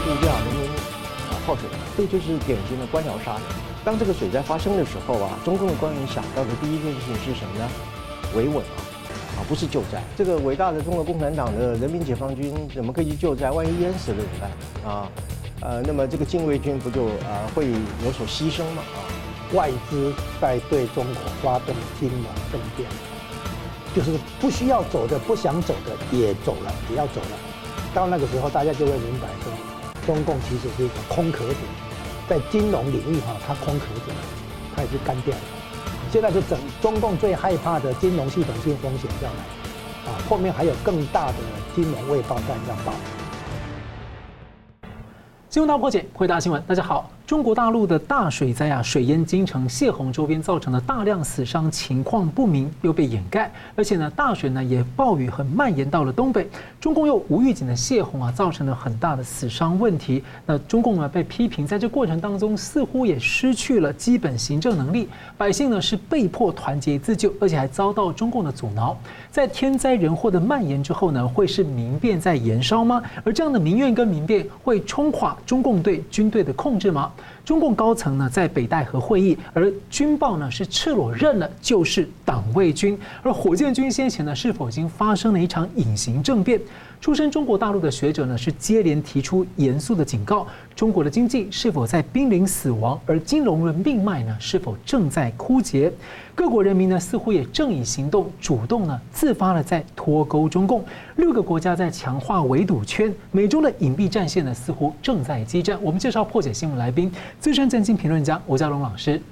度假，人民啊泡水，这就是典型的官僚杀人。当这个水灾发生的时候啊，中共的官员想到的第一件事情是什么呢？维稳啊，啊不是救灾。这个伟大的中国共产党的人民解放军怎么可以去救灾？万一淹死了怎么办？啊，呃，那么这个禁卫军不就啊会有所牺牲吗？啊，外资在对中国发动金融政变，就是不需要走的、不想走的也走了，也要走了。到那个时候，大家就会明白说，中共其实是一个空壳子，在金融领域哈，它空壳子，它已经干掉了。现在是整中共最害怕的金融系统性风险要来，啊，后面还有更大的金融未爆弹要爆。新闻大破解，回答新闻，大家好。中国大陆的大水灾啊，水淹京城、泄洪周边，造成的大量死伤情况不明，又被掩盖。而且呢，大水呢也暴雨很蔓延到了东北。中共又无预警的泄洪啊，造成了很大的死伤问题。那中共呢被批评，在这过程当中似乎也失去了基本行政能力。百姓呢是被迫团结自救，而且还遭到中共的阻挠。在天灾人祸的蔓延之后呢，会是民变在燃烧吗？而这样的民怨跟民变会冲垮中共对军队的控制吗？中共高层呢在北戴河会议，而军报呢是赤裸认了就是党卫军，而火箭军先前呢是否已经发生了一场隐形政变？出身中国大陆的学者呢是接连提出严肃的警告：中国的经济是否在濒临死亡？而金融的命脉呢是否正在枯竭？各国人民呢似乎也正以行动主动呢自发的在脱钩中共。六个国家在强化围堵圈，美中的隐蔽战线呢似乎正在激战。我们介绍破解新闻来宾，资深政经评论家吴家龙老师。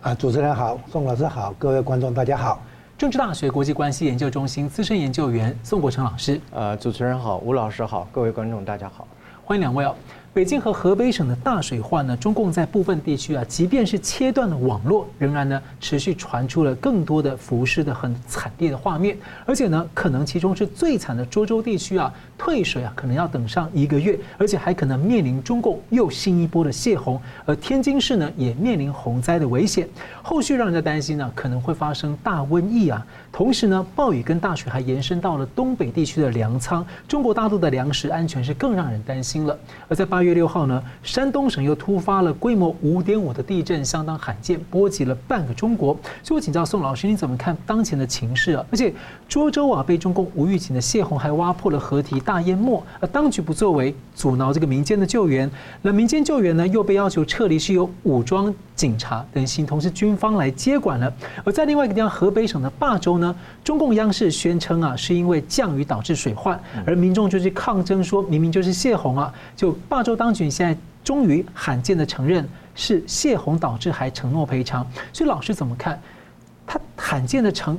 啊，主持人好，宋老师好，各位观众大家好。政治大学国际关系研究中心资深研究员宋国成老师，呃，主持人好，吴老师好，各位观众大家好，欢迎两位哦。北京和河北省的大水患呢，中共在部分地区啊，即便是切断了网络，仍然呢持续传出了更多的浮尸的很惨烈的画面，而且呢，可能其中是最惨的涿州地区啊，退水啊，可能要等上一个月，而且还可能面临中共又新一波的泄洪，而天津市呢也面临洪灾的危险，后续让人家担心呢，可能会发生大瘟疫啊，同时呢，暴雨跟大水还延伸到了东北地区的粮仓，中国大陆的粮食安全是更让人担心了，而在八。八月六号呢，山东省又突发了规模五点五的地震，相当罕见，波及了半个中国。所以我请教宋老师，你怎么看当前的情势啊？而且涿州啊，被中共无预警的泄洪，还挖破了河堤，大淹没，而当局不作为，阻挠这个民间的救援。那民间救援呢，又被要求撤离，是由武装警察等形同是军方来接管了。而在另外一个地方，河北省的霸州呢，中共央视宣称啊，是因为降雨导致水患，而民众就去抗争，说明明就是泄洪啊，就霸州。当局现在终于罕见的承认是泄洪导致，还承诺赔偿。所以老师怎么看？他罕见的承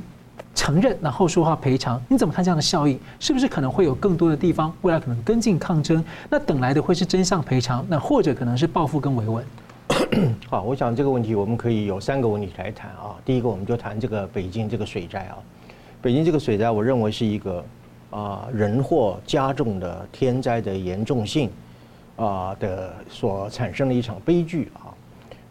承认，然后说话赔偿，你怎么看这样的效应？是不是可能会有更多的地方未来可能跟进抗争？那等来的会是真相赔偿，那或者可能是报复跟维稳？好，我想这个问题我们可以有三个问题来谈啊。第一个，我们就谈这个北京这个水灾啊。北京这个水灾，我认为是一个啊人祸加重的天灾的严重性。啊的所产生的一场悲剧啊，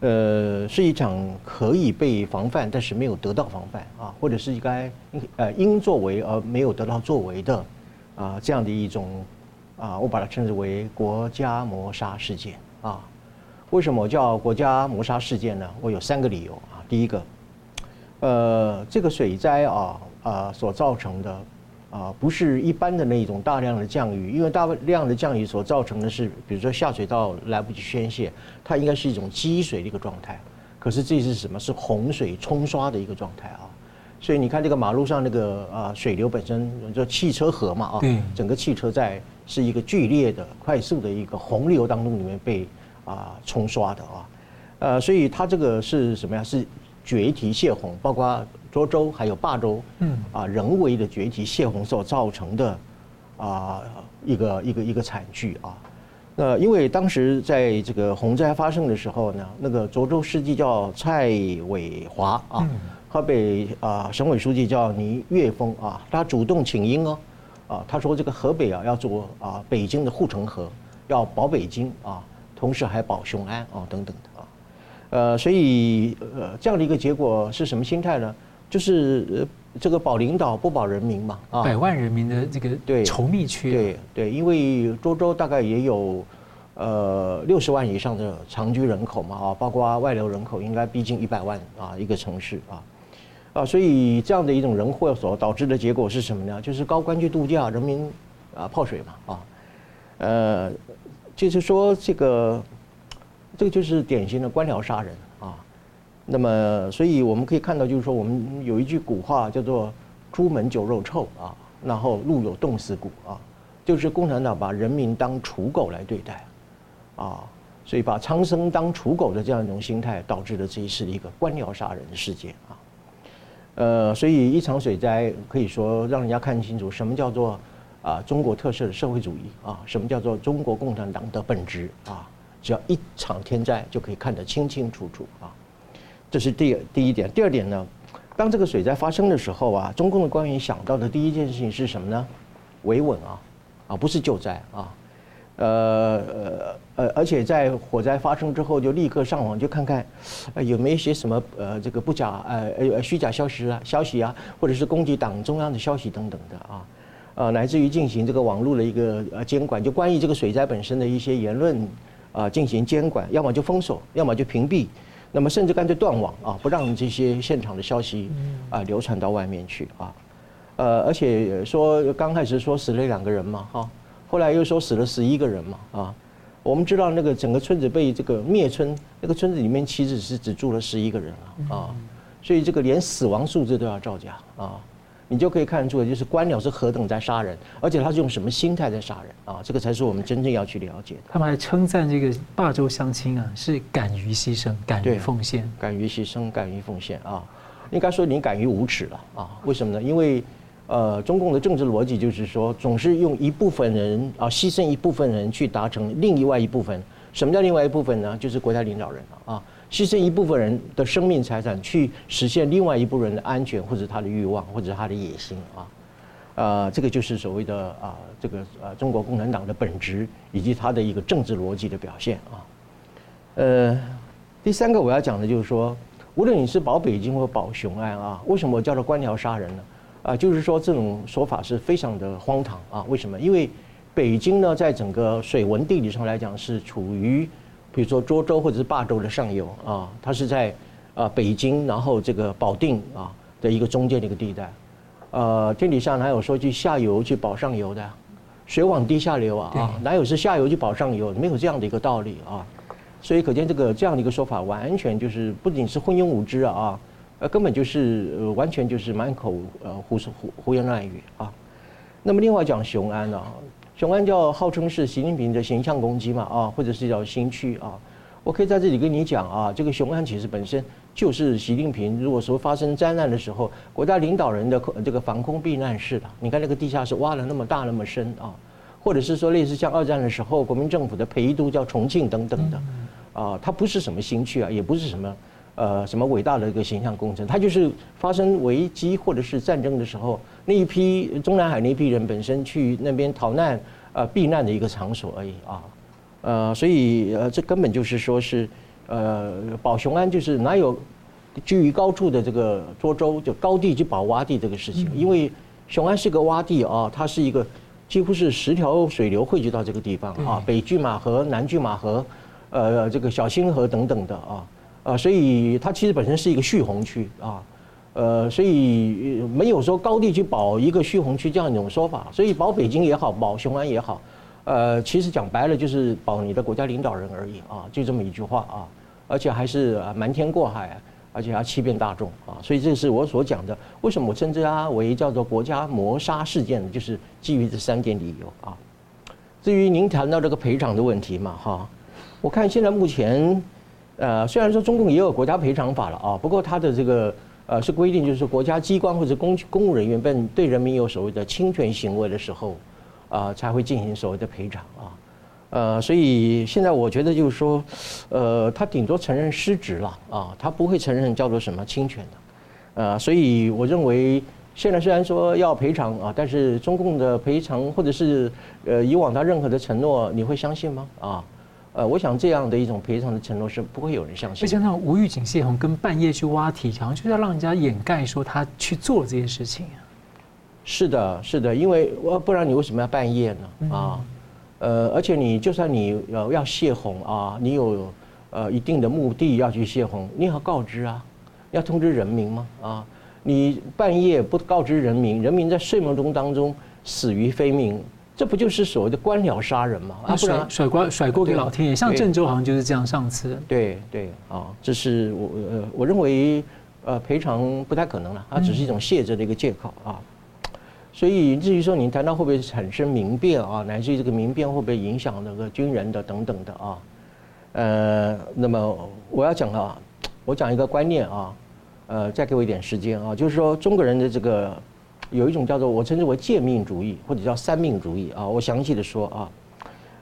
呃，是一场可以被防范，但是没有得到防范啊，或者是应该呃应作为而没有得到作为的啊这样的一种啊，我把它称之为国家谋杀事件啊。为什么叫国家谋杀事件呢？我有三个理由啊。第一个，呃，这个水灾啊啊所造成的。啊，不是一般的那种大量的降雨，因为大量的降雨所造成的是，比如说下水道来不及宣泄，它应该是一种积水的一个状态。可是这是什么？是洪水冲刷的一个状态啊！所以你看这个马路上那个啊水流本身就汽车河嘛啊，整个汽车在是一个剧烈的、快速的一个洪流当中里面被啊冲刷的啊，呃，所以它这个是什么呀？是决堤泄洪，包括。涿州还有霸州，嗯啊，人为的决堤泄洪所造成的啊一个一个一个惨剧啊。那因为当时在这个洪灾发生的时候呢，那个涿州书记叫蔡伟华啊，河北啊省委书记叫倪岳峰啊，他主动请缨哦，啊，他说这个河北啊要做啊北京的护城河，要保北京啊，同时还保雄安啊等等的啊，呃，所以呃这样的一个结果是什么心态呢？就是呃，这个保领导不保人民嘛啊，百万人民的这个对。稠密区，对对，因为涿州大概也有呃六十万以上的长居人口嘛啊，包括外流人口应该逼近一百万啊一个城市啊，啊，所以这样的一种人祸所导致的结果是什么呢？就是高官去度假，人民啊泡水嘛啊，呃，就是说这个这个就是典型的官僚杀人。啊。那么，所以我们可以看到，就是说我们有一句古话叫做“朱门酒肉臭”啊，然后路有冻死骨啊。就是共产党把人民当刍狗来对待，啊，所以把苍生当刍狗的这样一种心态，导致了这一次的一个官僚杀人的事件啊。呃，所以一场水灾可以说让人家看清楚什么叫做啊中国特色的社会主义啊，什么叫做中国共产党的本质啊。只要一场天灾就可以看得清清楚楚啊。这是第第一点。第二点呢，当这个水灾发生的时候啊，中共的官员想到的第一件事情是什么呢？维稳啊。啊，不是救灾啊，呃呃呃，而且在火灾发生之后，就立刻上网就看看，呃，有没有一些什么呃这个不假呃呃虚假消息啊消息啊，或者是攻击党中央的消息等等的啊，呃，乃至于进行这个网络的一个呃监管，就关于这个水灾本身的一些言论啊进行监管，要么就封锁，要么就屏蔽，那么甚至干脆断网啊，不让这些现场的消息啊流传到外面去啊。呃，而且说刚开始说死了两个人嘛，哈，后来又说死了十一个人嘛，啊，我们知道那个整个村子被这个灭村，那个村子里面其实是只住了十一个人啊啊，所以这个连死亡数字都要造假啊，你就可以看出来，就是官僚是何等在杀人，而且他是用什么心态在杀人啊，这个才是我们真正要去了解的。他们还称赞这个霸州乡亲啊，是敢于牺牲、敢于奉献、敢于牺牲、敢于奉献啊，应该说你敢于无耻了啊？为什么呢？因为呃，中共的政治逻辑就是说，总是用一部分人啊，牺牲一部分人去达成另外一部分。什么叫另外一部分呢？就是国家领导人啊，牺牲一部分人的生命财产去实现另外一部分人的安全，或者他的欲望，或者他的野心啊。呃，这个就是所谓的啊，这个呃，中国共产党的本质以及他的一个政治逻辑的表现啊。呃，第三个我要讲的就是说，无论你是保北京或保雄安啊，为什么我叫做官僚杀人呢？啊，就是说这种说法是非常的荒唐啊！为什么？因为北京呢，在整个水文地理上来讲，是处于比如说涿州或者是霸州的上游啊，它是在啊北京，然后这个保定啊的一个中间的一个地带。呃，天底下哪有说去下游去保上游的？水往低下流啊啊，哪有是下游去保上游？没有这样的一个道理啊！所以可见这个这样的一个说法，完全就是不仅是昏庸无知啊！呃，根本就是呃，完全就是满口呃胡说胡胡言乱语啊。那么另外讲雄安呢，雄安叫号称是习近平的形象攻击嘛啊，或者是叫新区啊。我可以在这里跟你讲啊，这个雄安其实本身就是习近平如果说发生灾难的时候，国家领导人的这个防空避难室的。你看那个地下室挖了那么大那么深啊，或者是说类似像二战的时候国民政府的陪都叫重庆等等的啊，它不是什么新区啊，也不是什么。呃，什么伟大的一个形象工程？它就是发生危机或者是战争的时候，那一批中南海那一批人本身去那边逃难、呃避难的一个场所而已啊。呃，所以呃，这根本就是说是呃保雄安，就是哪有居于高处的这个涿州就高地去保洼地这个事情？因为雄安是个洼地啊，它是一个几乎是十条水流汇聚到这个地方啊，北拒马河、南拒马河，呃，这个小清河等等的啊。啊，所以它其实本身是一个蓄洪区啊，呃，所以没有说高地去保一个蓄洪区这样一种说法。所以保北京也好，保雄安也好，呃，其实讲白了就是保你的国家领导人而已啊，就这么一句话啊，而且还是瞒天过海，而且还欺骗大众啊。所以这是我所讲的，为什么我称之为叫做国家谋杀事件，就是基于这三点理由啊。至于您谈到这个赔偿的问题嘛，哈，我看现在目前。呃，虽然说中共也有国家赔偿法了啊，不过它的这个呃是规定，就是国家机关或者公公务人员被对人民有所谓的侵权行为的时候，啊才会进行所谓的赔偿啊。呃，所以现在我觉得就是说，呃，他顶多承认失职了啊，他不会承认叫做什么侵权的。呃，所以我认为现在虽然说要赔偿啊，但是中共的赔偿或者是呃以往他任何的承诺，你会相信吗？啊？呃，我想这样的一种赔偿的承诺是不会有人相信。而且那种无预警泄洪跟半夜去挖堤墙，好像就是要让人家掩盖说他去做了这件事情。是的，是的，因为不然你为什么要半夜呢？啊，呃，而且你就算你呃要泄洪啊，你有呃一定的目的要去泄洪，你要告知啊，要通知人民吗？啊，你半夜不告知人民，人民在睡梦中当中死于非命，这不就是所谓的官僚杀人吗？啊，甩甩锅甩锅给老天爷，像郑州好像就是这样。上次对对啊，这是我呃我认为呃赔偿不太可能了，它只是一种卸责的一个借口啊。所以至于说你谈到会不会产生民变啊，乃至于这个民变会不会影响那个军人的等等的啊，呃，那么我要讲啊，我讲一个观念啊，呃，再给我一点时间啊，就是说中国人的这个有一种叫做我称之为贱命主义或者叫三命主义啊，我详细的说啊，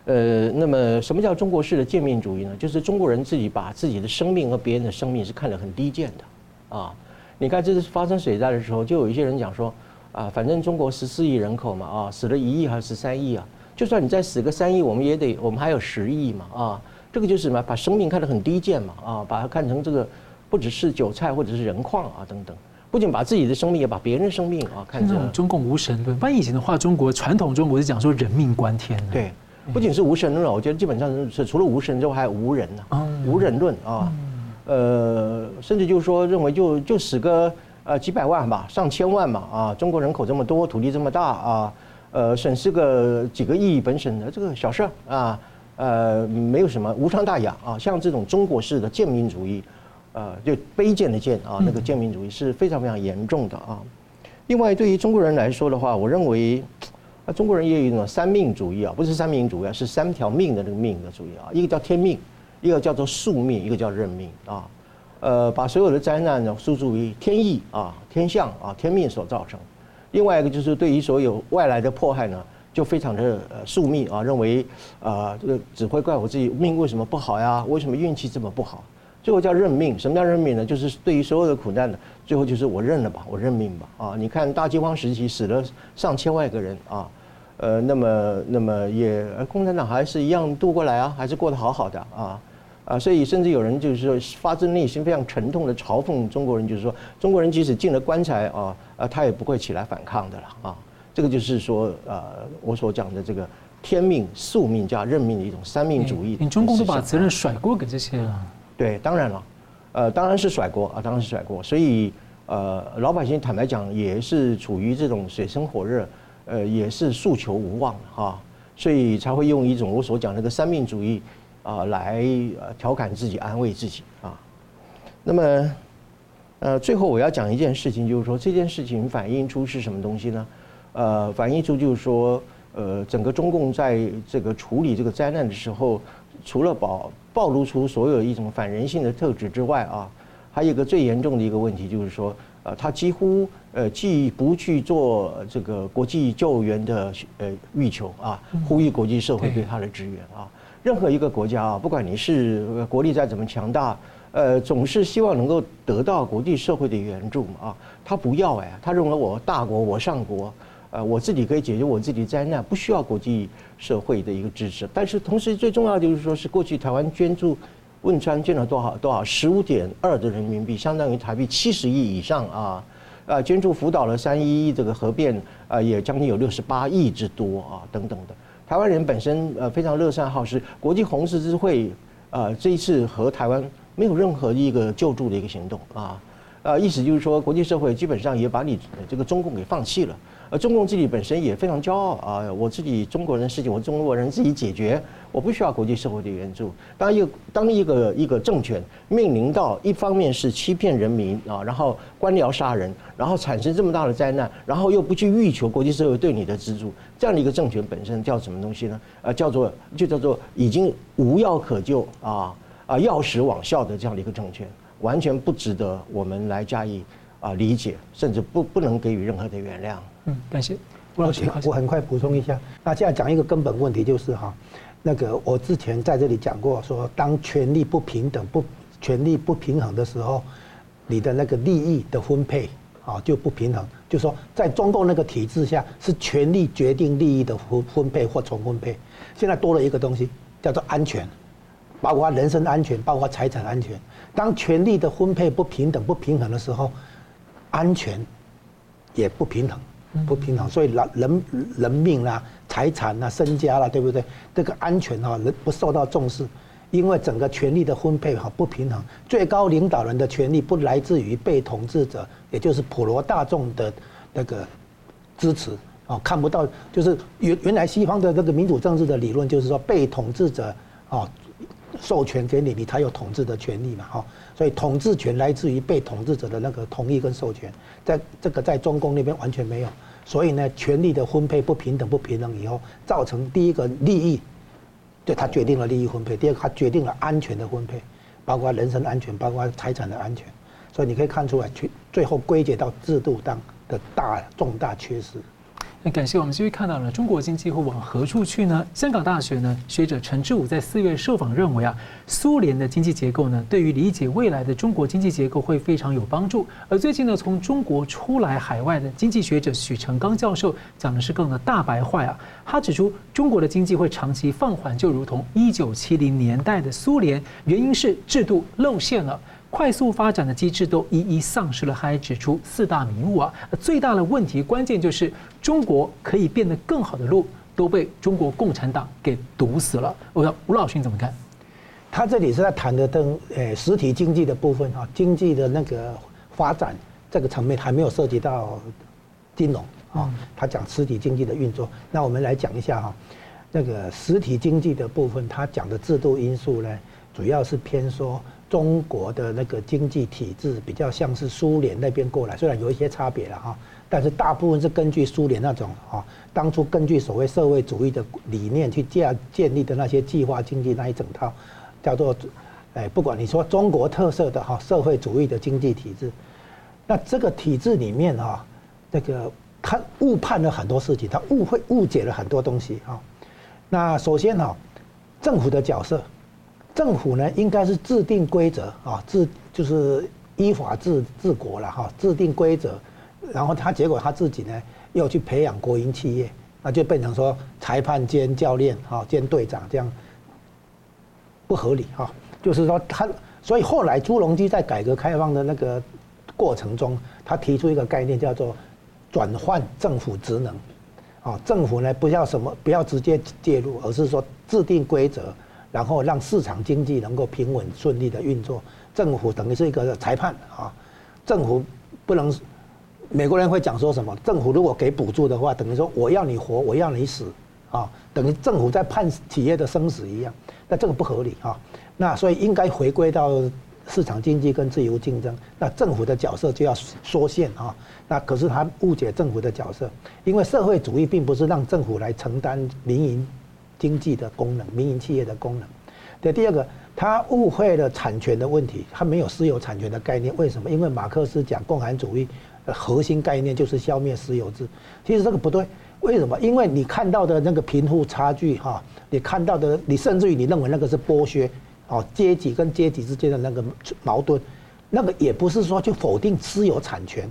呃，那么什么叫中国式的贱命主义呢？就是中国人自己把自己的生命和别人的生命是看得很低贱的啊，你看这次发生水灾的时候，就有一些人讲说。啊，反正中国十四亿人口嘛，啊，死了一亿还是十三亿啊？就算你再死个三亿，我们也得，我们还有十亿嘛，啊，这个就是什么？把生命看得很低贱嘛，啊，把它看成这个不只是韭菜或者是人矿啊等等，不仅把自己的生命，也把别人的生命啊看成。中共无神论，不然以前的话，中国传统中国是讲说人命关天的。对，不仅是无神论，我觉得基本上是除了无神之外还有无人呢，无人论啊，呃，甚至就是说认为就就死个。呃，几百万吧，上千万嘛，啊，中国人口这么多，土地这么大啊，呃，损失个几个亿本省的这个小事儿啊，呃，没有什么无伤大雅啊。像这种中国式的贱民主义，呃，就卑贱的贱啊，那个贱民主义是非常非常严重的啊。另外，对于中国人来说的话，我认为啊，中国人也有一种三命主义啊，不是三命主义啊，是三条命的那个命的主义啊。一个叫天命，一个叫做宿命，一个叫认命啊。呃，把所有的灾难呢诉诸于天意啊、天象啊、天命所造成。另外一个就是对于所有外来的迫害呢，就非常的呃宿命啊，认为啊这个只会怪我自己命为什么不好呀？为什么运气这么不好？最后叫认命。什么叫认命呢？就是对于所有的苦难呢，最后就是我认了吧，我认命吧啊！你看大饥荒时期死了上千万个人啊，呃，那么那么也共产党还是一样度过来啊，还是过得好好的啊。啊，所以甚至有人就是说发自内心非常沉痛的嘲讽中国人，就是说中国人即使进了棺材啊，啊，他也不会起来反抗的了啊。这个就是说，呃，我所讲的这个天命、宿命加任命的一种三命主义。你中共都把责任甩锅给这些了？对，当然了，呃，当然是甩锅啊，当然是甩锅。所以，呃，老百姓坦白讲也是处于这种水深火热，呃，也是诉求无望哈，所以才会用一种我所讲那个三命主义。啊，来呃调侃自己，安慰自己啊。那么，呃，最后我要讲一件事情，就是说这件事情反映出是什么东西呢？呃，反映出就是说，呃，整个中共在这个处理这个灾难的时候，除了保暴露出所有一种反人性的特质之外啊，还有一个最严重的一个问题，就是说，呃，他几乎呃既不去做这个国际救援的呃欲求啊，呼吁国际社会对他的支援啊。任何一个国家啊，不管你是国力再怎么强大，呃，总是希望能够得到国际社会的援助嘛啊。他不要哎，他认为我大国我上国，呃，我自己可以解决我自己的灾难，不需要国际社会的一个支持。但是同时最重要的就是说是过去台湾捐助汶川捐了多少多少十五点二的人民币，相当于台币七十亿以上啊啊，捐助福岛的三一一这个核变啊，也将近有六十八亿之多啊等等的。台湾人本身呃非常乐善好施，国际红十字会呃这一次和台湾没有任何一个救助的一个行动啊，呃意思就是说国际社会基本上也把你这个中共给放弃了。而中共自己本身也非常骄傲啊！我自己中国人的事情，我中国人自己解决，我不需要国际社会的援助。当一个当一个一个政权面临到一方面是欺骗人民啊，然后官僚杀人，然后产生这么大的灾难，然后又不去欲求国际社会对你的资助，这样的一个政权本身叫什么东西呢？呃，叫做就叫做已经无药可救啊啊药石罔效的这样的一个政权，完全不值得我们来加以啊理解，甚至不不能给予任何的原谅。嗯，感谢吴老师。我很快补充一下，那现在讲一个根本问题，就是哈，那个我之前在这里讲过，说当权力不平等、不权力不平衡的时候，你的那个利益的分配啊就不平衡。就说在中共那个体制下，是权力决定利益的分分配或重分配。现在多了一个东西，叫做安全，包括人身安全，包括财产安全。当权力的分配不平等、不平衡的时候，安全也不平衡。不平衡，所以人人人命啦、财产啦、身家啦，对不对？这个安全哈，人不受到重视，因为整个权力的分配哈不平衡，最高领导人的权力不来自于被统治者，也就是普罗大众的那个支持。啊，看不到，就是原原来西方的这个民主政治的理论，就是说被统治者啊授权给你，你才有统治的权利嘛，哈。所以统治权来自于被统治者的那个同意跟授权，在这个在中共那边完全没有，所以呢，权力的分配不平等不平等以后，造成第一个利益，对他决定了利益分配；第二个，他决定了安全的分配，包括人身安全，包括财产的安全。所以你可以看出来，最最后归结到制度当的大重大缺失。那感谢我们继续看到了中国经济会往何处去呢？香港大学呢学者陈志武在四月受访认为啊，苏联的经济结构呢对于理解未来的中国经济结构会非常有帮助。而最近呢从中国出来海外的经济学者许成刚教授讲的是更的大白话啊，他指出中国的经济会长期放缓，就如同一九七零年代的苏联，原因是制度露馅了。快速发展的机制都一一丧失了，他还指出四大迷雾啊，最大的问题关键就是中国可以变得更好的路都被中国共产党给堵死了。我要吴老师你怎么看？他这里是在谈的等呃实体经济的部分啊，经济的那个发展这个层面还没有涉及到金融啊，他讲实体经济的运作。那我们来讲一下哈，那个实体经济的部分，他讲的制度因素呢，主要是偏说。中国的那个经济体制比较像是苏联那边过来，虽然有一些差别了哈，但是大部分是根据苏联那种哈，当初根据所谓社会主义的理念去建建立的那些计划经济那一整套，叫做，哎，不管你说中国特色的哈社会主义的经济体制，那这个体制里面哈，那个他误判了很多事情，他误会误解了很多东西哈。那首先哈，政府的角色。政府呢，应该是制定规则啊，制就是依法治治国了哈，制定规则，然后他结果他自己呢，又去培养国营企业，那就变成说裁判兼教练哈兼队长这样，不合理哈。就是说他，所以后来朱镕基在改革开放的那个过程中，他提出一个概念叫做转换政府职能，啊，政府呢不要什么不要直接介入，而是说制定规则。然后让市场经济能够平稳顺利的运作，政府等于是一个裁判啊，政府不能，美国人会讲说什么？政府如果给补助的话，等于说我要你活，我要你死啊，等于政府在判企业的生死一样，那这个不合理啊。那所以应该回归到市场经济跟自由竞争，那政府的角色就要缩限啊。那可是他误解政府的角色，因为社会主义并不是让政府来承担民营。经济的功能，民营企业的功能。对，第二个，他误会了产权的问题，他没有私有产权的概念。为什么？因为马克思讲共产主义核心概念就是消灭私有制。其实这个不对。为什么？因为你看到的那个贫富差距，哈，你看到的，你甚至于你认为那个是剥削，哦，阶级跟阶级之间的那个矛盾，那个也不是说去否定私有产权，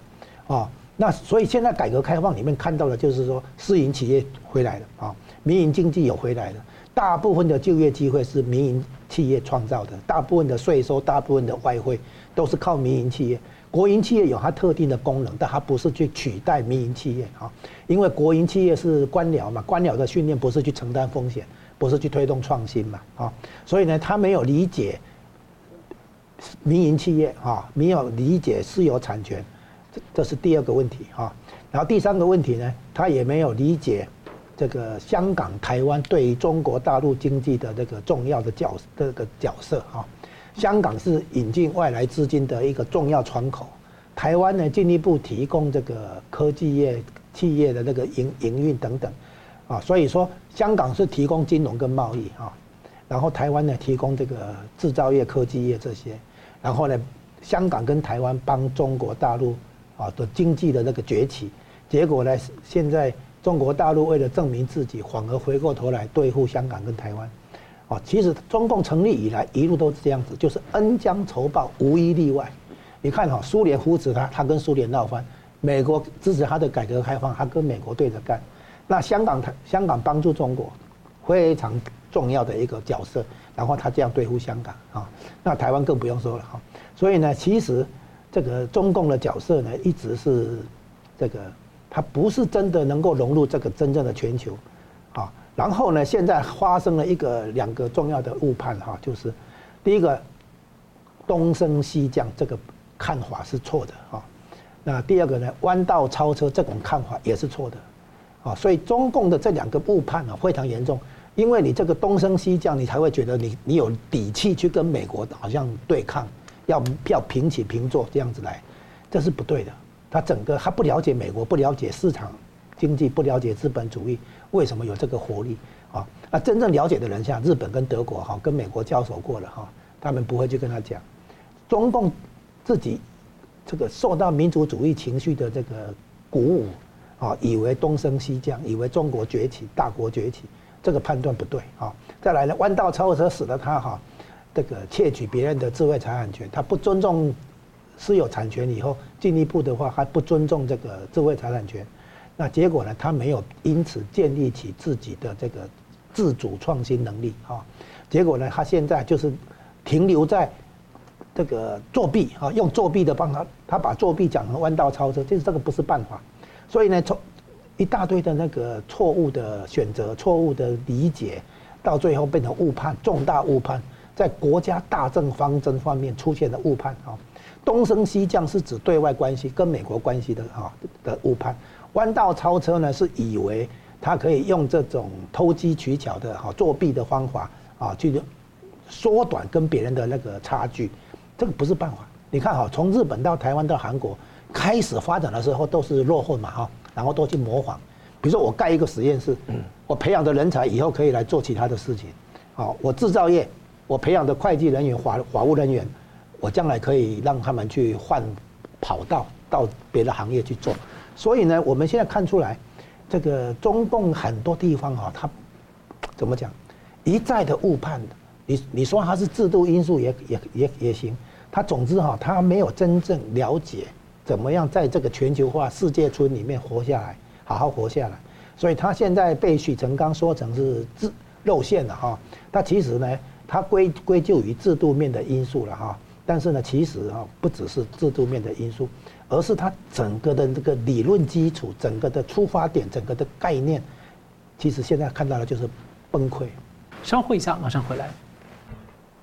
啊，那所以现在改革开放里面看到的就是说私营企业回来了，啊。民营经济有回来的，大部分的就业机会是民营企业创造的，大部分的税收、大部分的外汇都是靠民营企业。国营企业有它特定的功能，但它不是去取代民营企业啊。因为国营企业是官僚嘛，官僚的训练不是去承担风险，不是去推动创新嘛啊。所以呢，他没有理解民营企业啊，没有理解私有产权，这这是第二个问题啊。然后第三个问题呢，他也没有理解。这个香港、台湾对于中国大陆经济的这个重要的角这个角色啊，香港是引进外来资金的一个重要窗口，台湾呢进一步提供这个科技业企业的那个营营运等等，啊，所以说香港是提供金融跟贸易啊，然后台湾呢提供这个制造业、科技业这些，然后呢香港跟台湾帮中国大陆啊的经济的那个崛起，结果呢现在。中国大陆为了证明自己，反而回过头来对付香港跟台湾。哦，其实中共成立以来一路都是这样子，就是恩将仇报，无一例外。你看哈，苏联扶持他，他跟苏联闹翻；美国支持他的改革开放，他跟美国对着干。那香港，香港帮助中国非常重要的一个角色，然后他这样对付香港啊。那台湾更不用说了哈。所以呢，其实这个中共的角色呢，一直是这个。它不是真的能够融入这个真正的全球，啊，然后呢，现在发生了一个两个重要的误判哈，就是第一个东升西降这个看法是错的啊，那第二个呢，弯道超车这种看法也是错的，啊，所以中共的这两个误判啊非常严重，因为你这个东升西降，你才会觉得你你有底气去跟美国好像对抗，要要平起平坐这样子来，这是不对的。他整个他不了解美国，不了解市场经济，不了解资本主义，为什么有这个活力啊？那真正了解的人，像日本跟德国哈，跟美国交手过了哈，他们不会去跟他讲。中共自己这个受到民族主义情绪的这个鼓舞啊，以为东升西降，以为中国崛起，大国崛起，这个判断不对啊。再来呢，弯道超车使得他哈，这个窃取别人的智慧财产权，他不尊重。私有产权以后，进一步的话还不尊重这个智慧财产权，那结果呢？他没有因此建立起自己的这个自主创新能力啊。结果呢？他现在就是停留在这个作弊啊，用作弊的帮他，他把作弊讲成弯道超车，其实这个不是办法。所以呢，从一大堆的那个错误的选择、错误的理解，到最后变成误判，重大误判，在国家大政方针方面出现的误判啊。东升西降是指对外关系跟美国关系的哈的误判，弯道超车呢是以为他可以用这种偷机取巧的哈作弊的方法啊去缩短跟别人的那个差距，这个不是办法。你看哈，从日本到台湾到韩国开始发展的时候都是落后嘛哈，然后都去模仿。比如说我盖一个实验室，我培养的人才以后可以来做其他的事情，啊，我制造业我培养的会计人员、法法务人员。我将来可以让他们去换跑道到别的行业去做，所以呢，我们现在看出来，这个中共很多地方哈，他怎么讲，一再的误判，你你说他是制度因素也也也也行，他总之哈，他没有真正了解怎么样在这个全球化世界村里面活下来，好好活下来，所以他现在被许成刚说成是制露馅了哈，他其实呢，他归归咎于制度面的因素了哈。但是呢，其实啊，不只是制度面的因素，而是它整个的这个理论基础、整个的出发点、整个的概念，其实现在看到的就是崩溃。稍后一下，马上回来。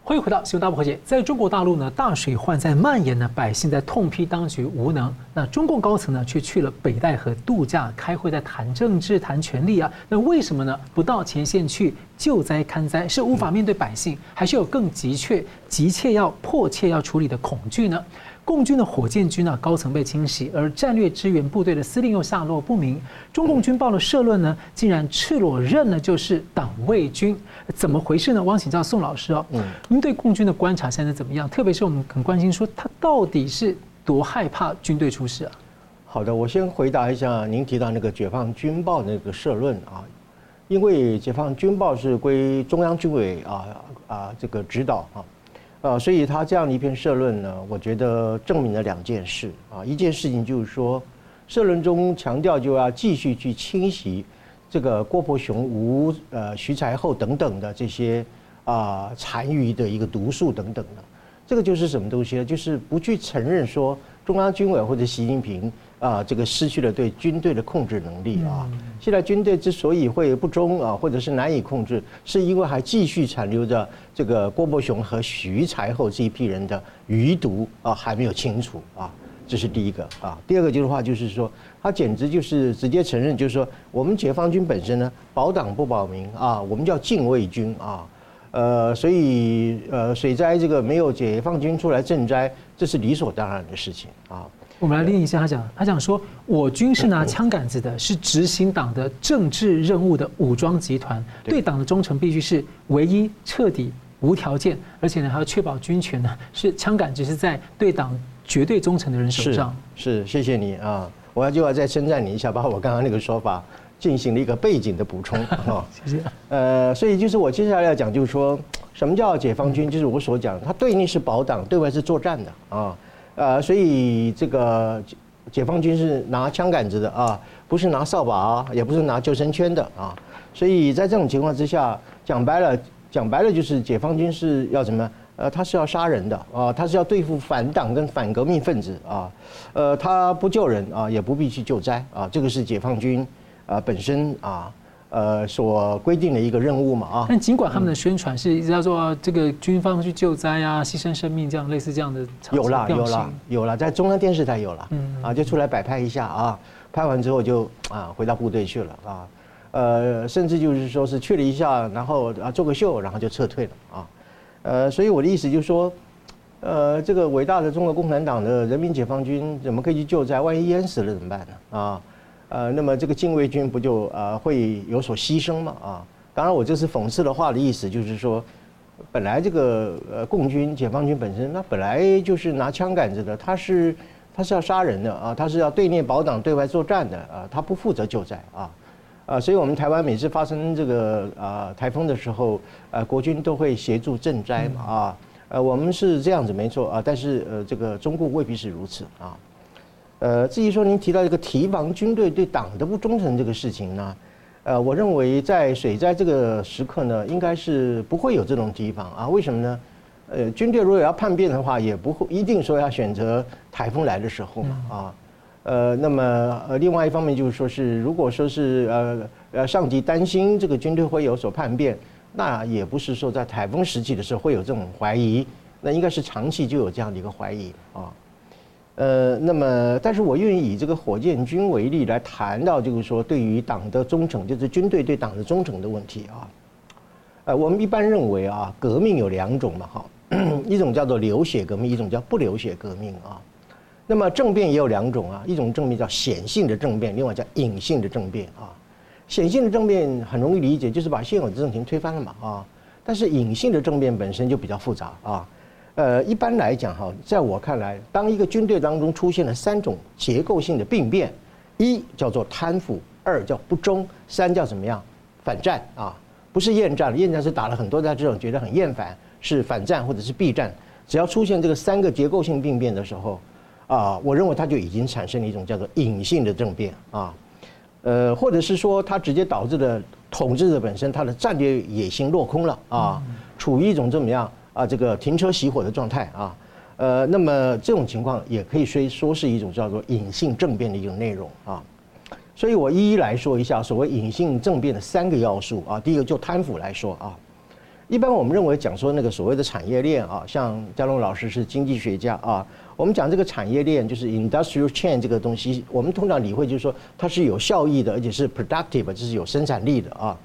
欢迎回到《新闻大破解》。在中国大陆呢，大水患在蔓延呢，百姓在痛批当局无能。那中共高层呢，却去了北戴河度假，开会在谈政治、谈权力啊。那为什么呢？不到前线去救灾看灾，是无法面对百姓，还是有更急切、急切要迫切要处理的恐惧呢？共军的火箭军啊，高层被清洗，而战略支援部队的司令又下落不明。中共军报的社论呢，竟然赤裸认了就是党卫军，怎么回事呢？汪请教宋老师哦，嗯，您对共军的观察现在怎么样？特别是我们很关心说，他到底是多害怕军队出事啊？好的，我先回答一下您提到那个解放军报那个社论啊，因为解放军报是归中央军委啊啊这个指导啊。呃，所以他这样的一篇社论呢，我觉得证明了两件事啊。一件事情就是说，社论中强调就要继续去清洗这个郭伯雄、吴呃徐才厚等等的这些啊残余的一个毒素等等的。这个就是什么东西呢？就是不去承认说中央军委或者习近平。啊，这个失去了对军队的控制能力啊！现在军队之所以会不忠啊，或者是难以控制，是因为还继续残留着这个郭伯雄和徐才厚这一批人的余毒啊，还没有清除啊，这是第一个啊。第二个就是话，就是说他简直就是直接承认，就是说我们解放军本身呢，保党不保民啊，我们叫禁卫军啊，呃，所以呃，水灾这个没有解放军出来赈灾，这是理所当然的事情啊。我们来念一下他讲，他讲说，我军是拿枪杆子的，是执行党的政治任务的武装集团，对党的忠诚必须是唯一、彻底、无条件，而且呢还要确保军权呢是枪杆子是在对党绝对忠诚的人手上。是，是，谢谢你啊，我要就要再称赞你一下，把我刚刚那个说法进行了一个背景的补充啊。谢谢。呃，所以就是我接下来要讲，就是说什么叫解放军，就是我所讲，他对内是保党，对外是作战的啊。呃，所以这个解放军是拿枪杆子的啊，不是拿扫把，也不是拿救生圈的啊。所以在这种情况之下，讲白了，讲白了就是解放军是要什么呃，他是要杀人的啊，他是要对付反党跟反革命分子啊，呃，他不救人啊，也不必去救灾啊，这个是解放军啊本身啊。呃，所规定的一个任务嘛啊，但尽管他们的宣传是一直叫做这个军方去救灾啊，牺牲生命这样类似这样的，有啦有啦有了，在中央电视台有了，嗯啊，就出来摆拍一下啊，拍完之后就啊回到部队去了啊，呃，甚至就是说是去了一下，然后啊做个秀，然后就撤退了啊，呃，所以我的意思就是说，呃，这个伟大的中国共产党的人民解放军怎么可以去救灾？万一淹死了怎么办呢？啊？呃，那么这个禁卫军不就呃会有所牺牲吗？啊，当然我这是讽刺的话的意思，就是说，本来这个呃共军解放军本身，那本来就是拿枪杆子的，他是他是要杀人的啊，他是要对内保党、对外作战的啊，他不负责救灾啊，啊，所以我们台湾每次发生这个啊台风的时候，呃，国军都会协助赈灾嘛啊，呃，我们是这样子没错啊，但是呃这个中共未必是如此啊。呃，至于说您提到一个提防军队对党的不忠诚这个事情呢，呃，我认为在水灾这个时刻呢，应该是不会有这种提防啊。为什么呢？呃，军队如果要叛变的话，也不会一定说要选择台风来的时候嘛啊。呃，那么呃，另外一方面就是说是，如果说是呃呃上级担心这个军队会有所叛变，那也不是说在台风时期的时候会有这种怀疑，那应该是长期就有这样的一个怀疑啊。呃，那么，但是我愿意以这个火箭军为例来谈到，就是说对于党的忠诚，就是军队对党的忠诚的问题啊。呃，我们一般认为啊，革命有两种嘛，哈，一种叫做流血革命，一种叫不流血革命啊。那么政变也有两种啊，一种政变叫显性的政变，另外叫隐性的政变啊。显性的政变很容易理解，就是把现有的政权推翻了嘛啊。但是隐性的政变本身就比较复杂啊。呃，一般来讲哈，在我看来，当一个军队当中出现了三种结构性的病变，一叫做贪腐，二叫不忠，三叫怎么样？反战啊，不是厌战，厌战是打了很多在这种觉得很厌烦，是反战或者是避战。只要出现这个三个结构性病变的时候，啊，我认为它就已经产生了一种叫做隐性的政变啊，呃，或者是说它直接导致的统治者本身他的战略野心落空了啊，处于一种怎么样？啊，这个停车熄火的状态啊，呃，那么这种情况也可以说说是一种叫做隐性政变的一种内容啊，所以我一一来说一下所谓隐性政变的三个要素啊。第一个就贪腐来说啊，一般我们认为讲说那个所谓的产业链啊，像嘉龙老师是经济学家啊，我们讲这个产业链就是 industrial chain 这个东西，我们通常理会就是说它是有效益的，而且是 productive，就是有生产力的啊。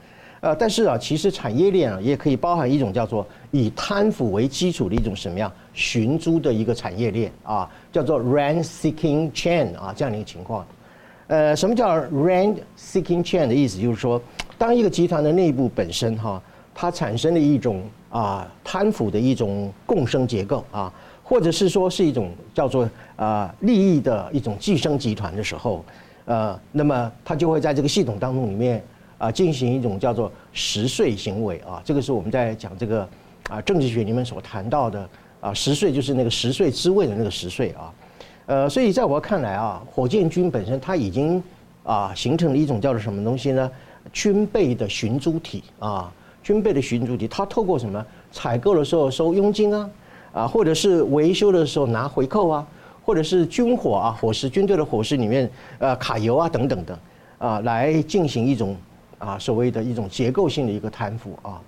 呃，但是啊，其实产业链啊也可以包含一种叫做以贪腐为基础的一种什么样寻租的一个产业链啊，叫做 rent-seeking chain 啊这样的一个情况。呃，什么叫 rent-seeking chain 的意思？就是说，当一个集团的内部本身哈，它产生了一种啊贪腐的一种共生结构啊，或者是说是一种叫做啊利益的一种寄生集团的时候，呃，那么它就会在这个系统当中里面。啊，进行一种叫做食税行为啊，这个是我们在讲这个啊政治学里面所谈到的啊，食税就是那个食髓知味的那个食税啊，呃，所以在我看来啊，火箭军本身它已经啊形成了一种叫做什么东西呢？军备的寻租体啊，军备的寻租体，它透过什么采购的时候收佣金啊，啊，或者是维修的时候拿回扣啊，或者是军火啊伙食军队的伙食里面呃卡油啊等等的啊，来进行一种。啊，所谓的一种结构性的一个贪腐啊，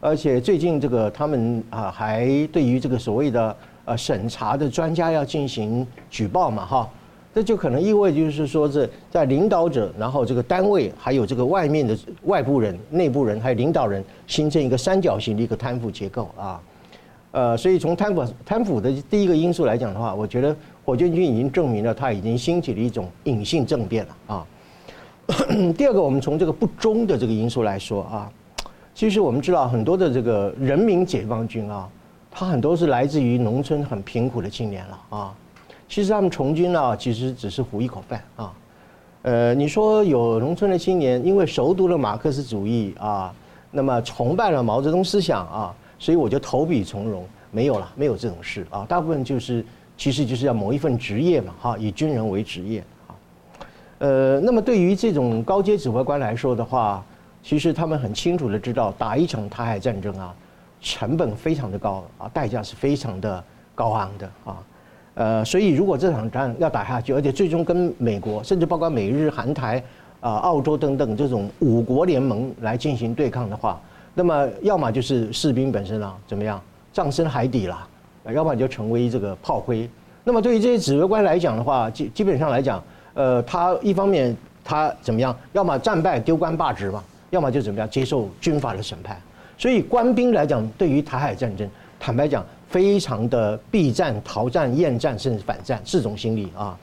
而且最近这个他们啊，还对于这个所谓的呃审查的专家要进行举报嘛哈，这就可能意味就是说是在领导者，然后这个单位还有这个外面的外部人、内部人还有领导人形成一个三角形的一个贪腐结构啊，呃，所以从贪腐贪腐的第一个因素来讲的话，我觉得火箭军已经证明了他已经兴起了一种隐性政变了啊。第二个，我们从这个不忠的这个因素来说啊，其实我们知道很多的这个人民解放军啊，他很多是来自于农村很贫苦的青年了啊。其实他们从军啊，其实只是糊一口饭啊。呃，你说有农村的青年因为熟读了马克思主义啊，那么崇拜了毛泽东思想啊，所以我就投笔从戎，没有了，没有这种事啊。大部分就是其实就是要某一份职业嘛，哈，以军人为职业。呃，那么对于这种高阶指挥官来说的话，其实他们很清楚的知道，打一场台海战争啊，成本非常的高啊，代价是非常的高昂的啊。呃，所以如果这场战要打下去，而且最终跟美国，甚至包括美日韩台啊、澳洲等等这种五国联盟来进行对抗的话，那么要么就是士兵本身啊怎么样，葬身海底了，要么就成为这个炮灰。那么对于这些指挥官来讲的话，基基本上来讲，呃，他一方面他怎么样，要么战败丢官罢职嘛，要么就怎么样接受军法的审判。所以官兵来讲，对于台海战争，坦白讲。非常的避战、逃战、厌战，甚至反战四种心理啊，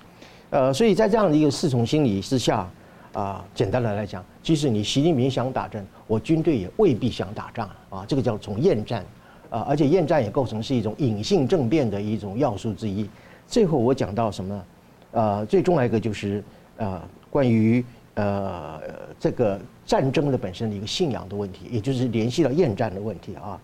呃，所以在这样的一个四种心理之下啊，简单的来讲，即使你习近平想打仗，我军队也未必想打仗啊，这个叫从厌战啊，而且厌战也构成是一种隐性政变的一种要素之一。最后我讲到什么？呃，最重要一个就是呃，关于呃这个战争的本身的一个信仰的问题，也就是联系到厌战的问题啊。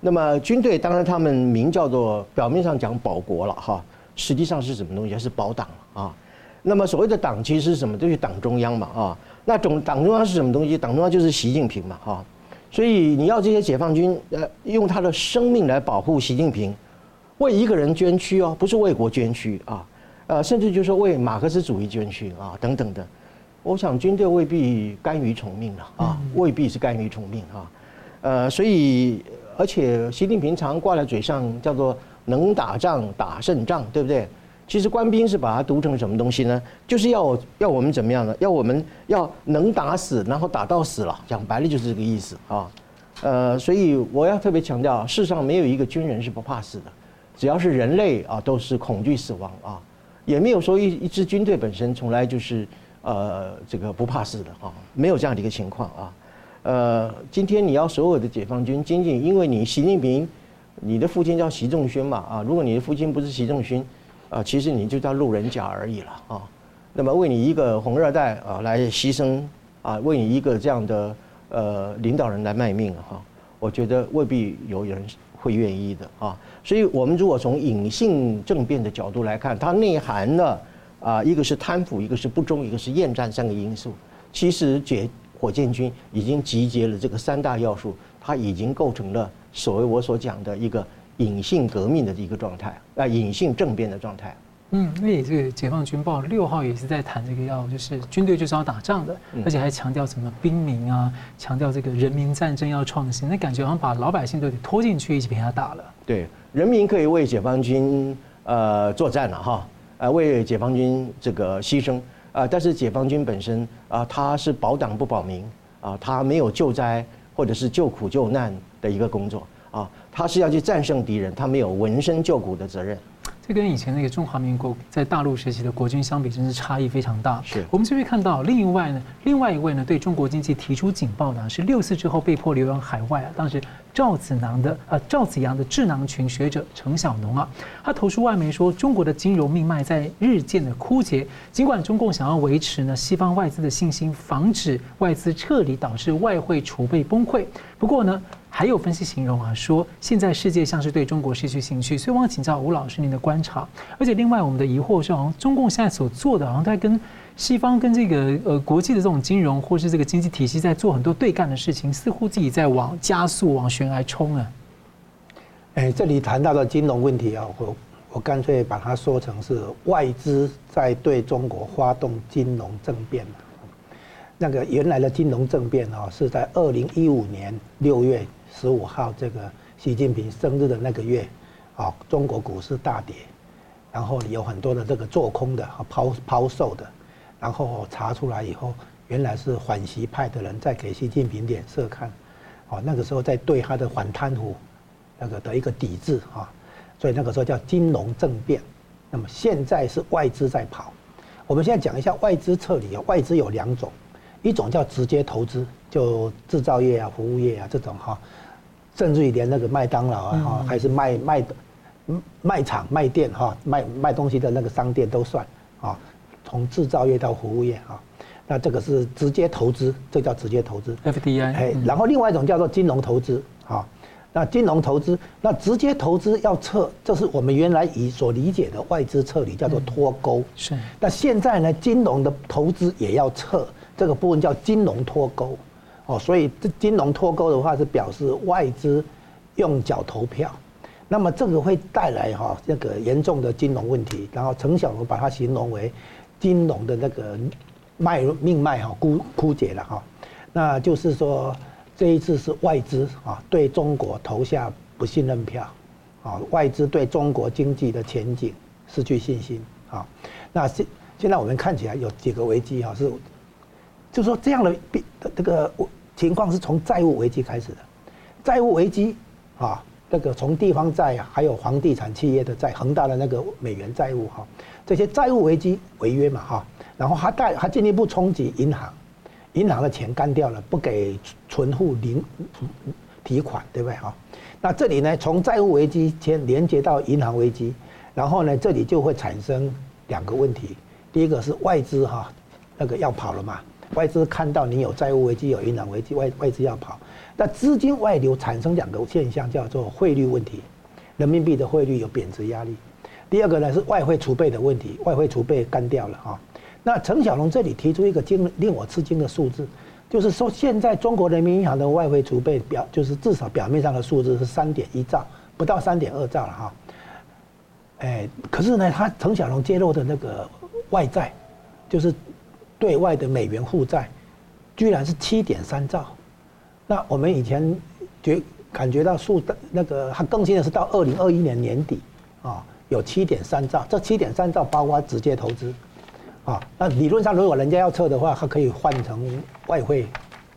那么军队当然他们名叫做表面上讲保国了哈，实际上是什么东西？还是保党啊。那么所谓的党其实是什么？就是党中央嘛啊。那总党中央是什么东西？党中央就是习近平嘛哈。所以你要这些解放军呃用他的生命来保护习近平，为一个人捐躯哦，不是为国捐躯啊，呃甚至就是说为马克思主义捐躯啊等等的。我想军队未必甘于从命了啊，未必是甘于从命啊。呃，所以。而且习近平常挂在嘴上叫做能打仗打胜仗，对不对？其实官兵是把它读成什么东西呢？就是要要我们怎么样呢？要我们要能打死，然后打到死了。讲白了就是这个意思啊。呃，所以我要特别强调，世上没有一个军人是不怕死的，只要是人类啊，都是恐惧死亡啊，也没有说一一支军队本身从来就是呃这个不怕死的啊，没有这样的一个情况啊。呃，今天你要所有的解放军，仅仅因为你习近平，你的父亲叫习仲勋嘛啊，如果你的父亲不是习仲勋，啊，其实你就叫路人甲而已了啊。那么为你一个红二代啊来牺牲啊，为你一个这样的呃领导人来卖命哈，我觉得未必有人不愿意的啊。所以我们如果从隐性政变的角度来看，它内含了啊，一个是贪腐，一个是不忠，一个是厌战三个因素，其实解。火箭军已经集结了这个三大要素，它已经构成了所谓我所讲的一个隐性革命的一个状态，啊，隐性政变的状态。嗯，因为这个《解放军报》六号也是在谈这个，要就是军队就是要打仗的，而且还强调什么兵民啊，强调这个人民战争要创新，那感觉好像把老百姓都给拖进去一起陪他打了。对，人民可以为解放军呃作战了哈，呃为解放军这个牺牲。啊，但是解放军本身啊，他是保党不保民啊，他没有救灾或者是救苦救难的一个工作啊，他是要去战胜敌人，他没有闻声救苦的责任。这跟以前那个中华民国在大陆时期的国军相比，真是差异非常大。是我们这边看到，另外呢，另外一位呢，对中国经济提出警报的，是六四之后被迫流亡海外啊，当时赵子囊的呃赵紫阳的智囊群学者程小农啊，他投书外媒说，中国的金融命脉在日渐的枯竭，尽管中共想要维持呢西方外资的信心，防止外资撤离导致外汇储备崩溃，不过呢。还有分析形容啊，说现在世界像是对中国失去兴趣，所以我想请教吴老师您的观察。而且另外我们的疑惑是，好像中共现在所做的，好像在跟西方跟这个呃国际的这种金融或是这个经济体系在做很多对干的事情，似乎自己在往加速往悬崖冲啊。哎，这里谈到的金融问题啊，我我干脆把它说成是外资在对中国发动金融政变。那个原来的金融政变啊，是在二零一五年六月。十五号这个习近平生日的那个月，啊，中国股市大跌，然后有很多的这个做空的和抛抛售的，然后查出来以后，原来是反习派的人在给习近平脸色看，哦，那个时候在对他的反贪腐那个的一个抵制啊，所以那个时候叫金融政变。那么现在是外资在跑，我们现在讲一下外资撤离啊，外资有两种，一种叫直接投资，就制造业啊、服务业啊这种哈。甚至于连那个麦当劳啊，哈，还是卖卖的卖场、卖店哈，卖卖东西的那个商店都算啊。从制造业到服务业啊，那这个是直接投资，这叫直接投资。FDI。哎，然后另外一种叫做金融投资啊。那金融投资，那直接投资要撤，这是我们原来以所理解的外资撤离，叫做脱钩。是。那现在呢，金融的投资也要撤，这个部分叫金融脱钩。哦，所以这金融脱钩的话是表示外资用脚投票，那么这个会带来哈那个严重的金融问题。然后陈小龙把它形容为金融的那个脉命脉哈枯枯竭了哈，那就是说这一次是外资啊对中国投下不信任票，啊外资对中国经济的前景失去信心啊。那现现在我们看起来有几个危机哈是，就是说这样的这个情况是从债务危机开始的，债务危机啊，这个从地方债还有房地产企业的债，恒大的那个美元债务哈，这些债务危机违约嘛哈，然后还带还进一步冲击银行，银行的钱干掉了，不给存户零提款，对不对哈？那这里呢，从债务危机先连接到银行危机，然后呢，这里就会产生两个问题，第一个是外资哈，那个要跑了嘛。外资看到你有债务危机、有银行危机，外外资要跑。那资金外流产生两个现象，叫做汇率问题，人民币的汇率有贬值压力。第二个呢是外汇储备的问题，外汇储备干掉了啊。那陈小龙这里提出一个惊令我吃惊的数字，就是说现在中国人民银行的外汇储备表，就是至少表面上的数字是三点一兆，不到三点二兆了哈。哎，可是呢，他陈小龙揭露的那个外债，就是。对外的美元负债，居然是七点三兆，那我们以前觉感觉到数的那个它更新的是到二零二一年年底啊，有七点三兆，这七点三兆包括直接投资，啊，那理论上如果人家要撤的话，它可以换成外汇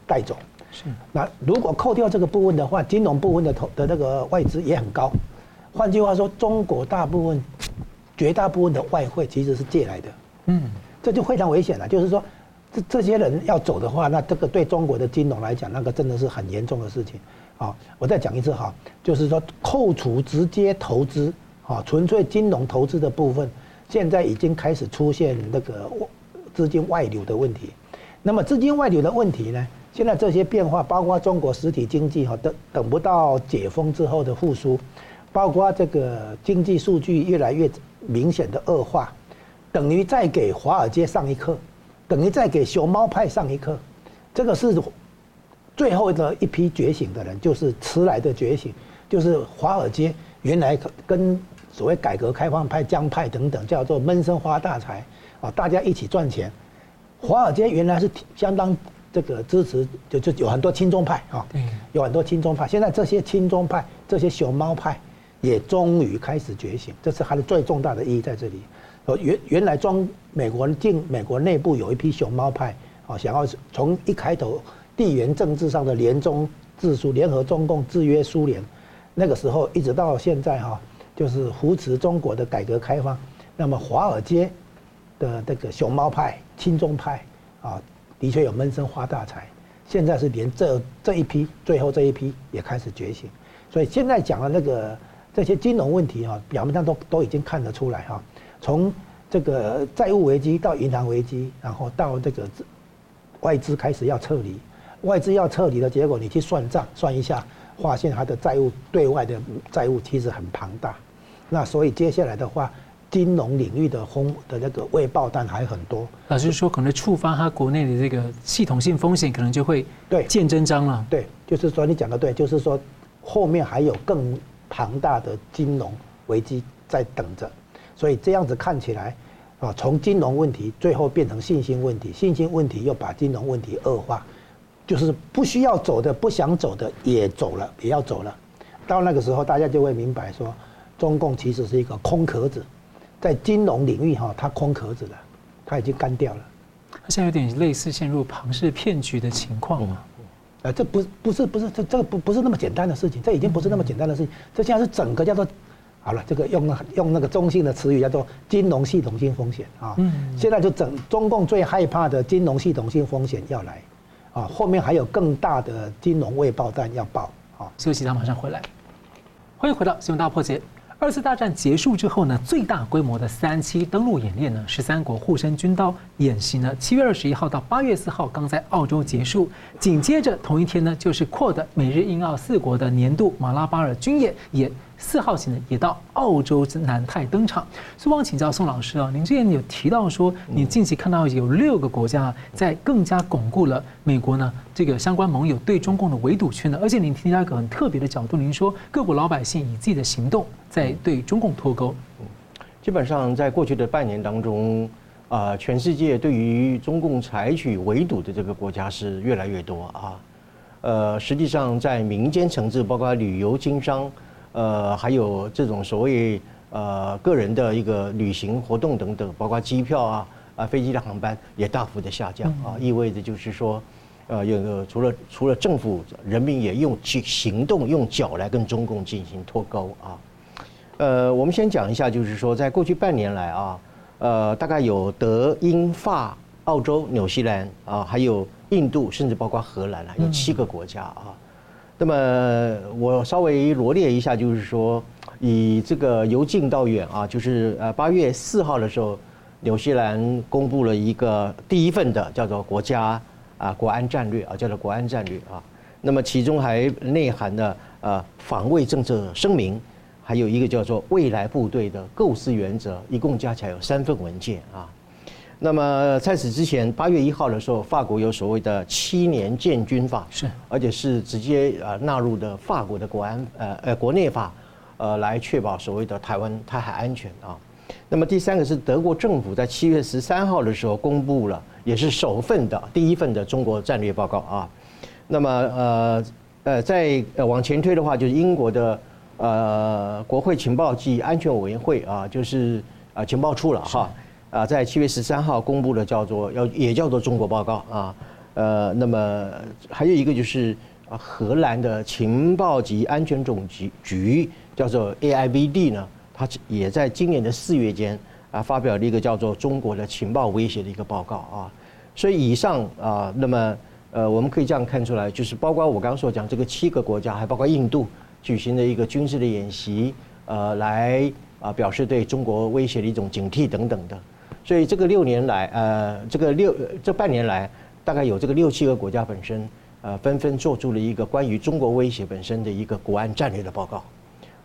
带走。是。那如果扣掉这个部分的话，金融部分的投的那个外资也很高。换句话说，中国大部分、绝大部分的外汇其实是借来的。嗯。这就非常危险了，就是说，这这些人要走的话，那这个对中国的金融来讲，那个真的是很严重的事情。啊，我再讲一次哈，就是说，扣除直接投资，啊，纯粹金融投资的部分，现在已经开始出现那个资金外流的问题。那么资金外流的问题呢，现在这些变化，包括中国实体经济哈，等等不到解封之后的复苏，包括这个经济数据越来越明显的恶化。等于再给华尔街上一课，等于再给熊猫派上一课，这个是最后的一批觉醒的人，就是迟来的觉醒，就是华尔街原来跟所谓改革开放派、江派等等叫做闷声发大财啊，大家一起赚钱。华尔街原来是相当这个支持，就就有很多亲中派啊，有很多亲中派。现在这些亲中派、这些熊猫派也终于开始觉醒，这是它的最重大的意义在这里。原原来中美国进美国内部有一批熊猫派，啊，想要从一开头地缘政治上的联中制苏、联合中共、制约苏联，那个时候一直到现在哈，就是扶持中国的改革开放。那么华尔街的这个熊猫派、亲中派啊，的确有闷声发大财。现在是连这这一批最后这一批也开始觉醒，所以现在讲的那个这些金融问题啊，表面上都都已经看得出来哈。从这个债务危机到银行危机，然后到这个外资开始要撤离，外资要撤离的结果，你去算账算一下，发现它的债务对外的债务其实很庞大。那所以接下来的话，金融领域的风的那个未爆弹还很多。老实说，可能触发它国内的这个系统性风险，可能就会对见真章了。对，就是说你讲的对，就是说后面还有更庞大的金融危机在等着。所以这样子看起来，啊，从金融问题最后变成信心问题，信心问题又把金融问题恶化，就是不需要走的、不想走的也走了，也要走了。到那个时候，大家就会明白说，中共其实是一个空壳子，在金融领域哈，它空壳子了，它已经干掉了。它现在有点类似陷入庞氏骗局的情况嘛？呃，这不不是不是这这个不不是那么简单的事情，这已经不是那么简单的事情，这现在是整个叫做。好了，这个用用那个中性的词语叫做金融系统性风险啊。嗯。现在就整中共最害怕的金融系统性风险要来，啊，后面还有更大的金融未爆弹要爆啊。休息，他马上回来。欢迎回到新闻大破解。二次大战结束之后呢，最大规模的三期登陆演练呢，十三国护身军刀演习呢，七月二十一号到八月四号刚在澳洲结束。紧接着同一天呢，就是扩的美日英澳四国的年度马拉巴尔军演也。四号棋呢也到澳洲南太登场。所以，我想请教宋老师啊，您之前有提到说，你近期看到有六个国家在更加巩固了美国呢这个相关盟友对中共的围堵圈呢，而且您提到一个很特别的角度，您说各国老百姓以自己的行动在对中共脱钩。基本上在过去的半年当中。啊，全世界对于中共采取围堵的这个国家是越来越多啊。呃，实际上在民间层次，包括旅游经商，呃，还有这种所谓呃个人的一个旅行活动等等，包括机票啊啊飞机的航班也大幅的下降啊，意味着就是说，呃，有除了除了政府，人民也用去行动用脚来跟中共进行脱钩啊。呃，我们先讲一下，就是说在过去半年来啊。呃，大概有德、英、法、澳洲、纽西兰啊，还有印度，甚至包括荷兰啊，有七个国家啊。那么我稍微罗列一下，就是说，以这个由近到远啊，就是呃八月四号的时候，纽西兰公布了一个第一份的叫做国家啊国安战略啊，叫做国安战略啊。那么其中还内含的呃防卫政策声明。还有一个叫做未来部队的构思原则，一共加起来有三份文件啊。那么在此之前，八月一号的时候，法国有所谓的七年建军法，是，而且是直接呃纳入的法国的国安呃呃国内法，呃来确保所谓的台湾台海安全啊。那么第三个是德国政府在七月十三号的时候公布了，也是首份的第一份的中国战略报告啊。那么呃呃再往前推的话，就是英国的。呃，国会情报及安全委员会啊，就是啊情报处了哈啊，在七月十三号公布的叫做要也叫做中国报告啊。呃，那么还有一个就是啊，荷兰的情报及安全总局局叫做 AIVD 呢，它也在今年的四月间啊发表了一个叫做中国的情报威胁的一个报告啊。所以以上啊，那么呃，我们可以这样看出来，就是包括我刚刚所讲这个七个国家，还包括印度。举行的一个军事的演习，呃，来啊表示对中国威胁的一种警惕等等的，所以这个六年来，呃，这个六这半年来，大概有这个六七个国家本身，呃，纷纷做出了一个关于中国威胁本身的一个国安战略的报告，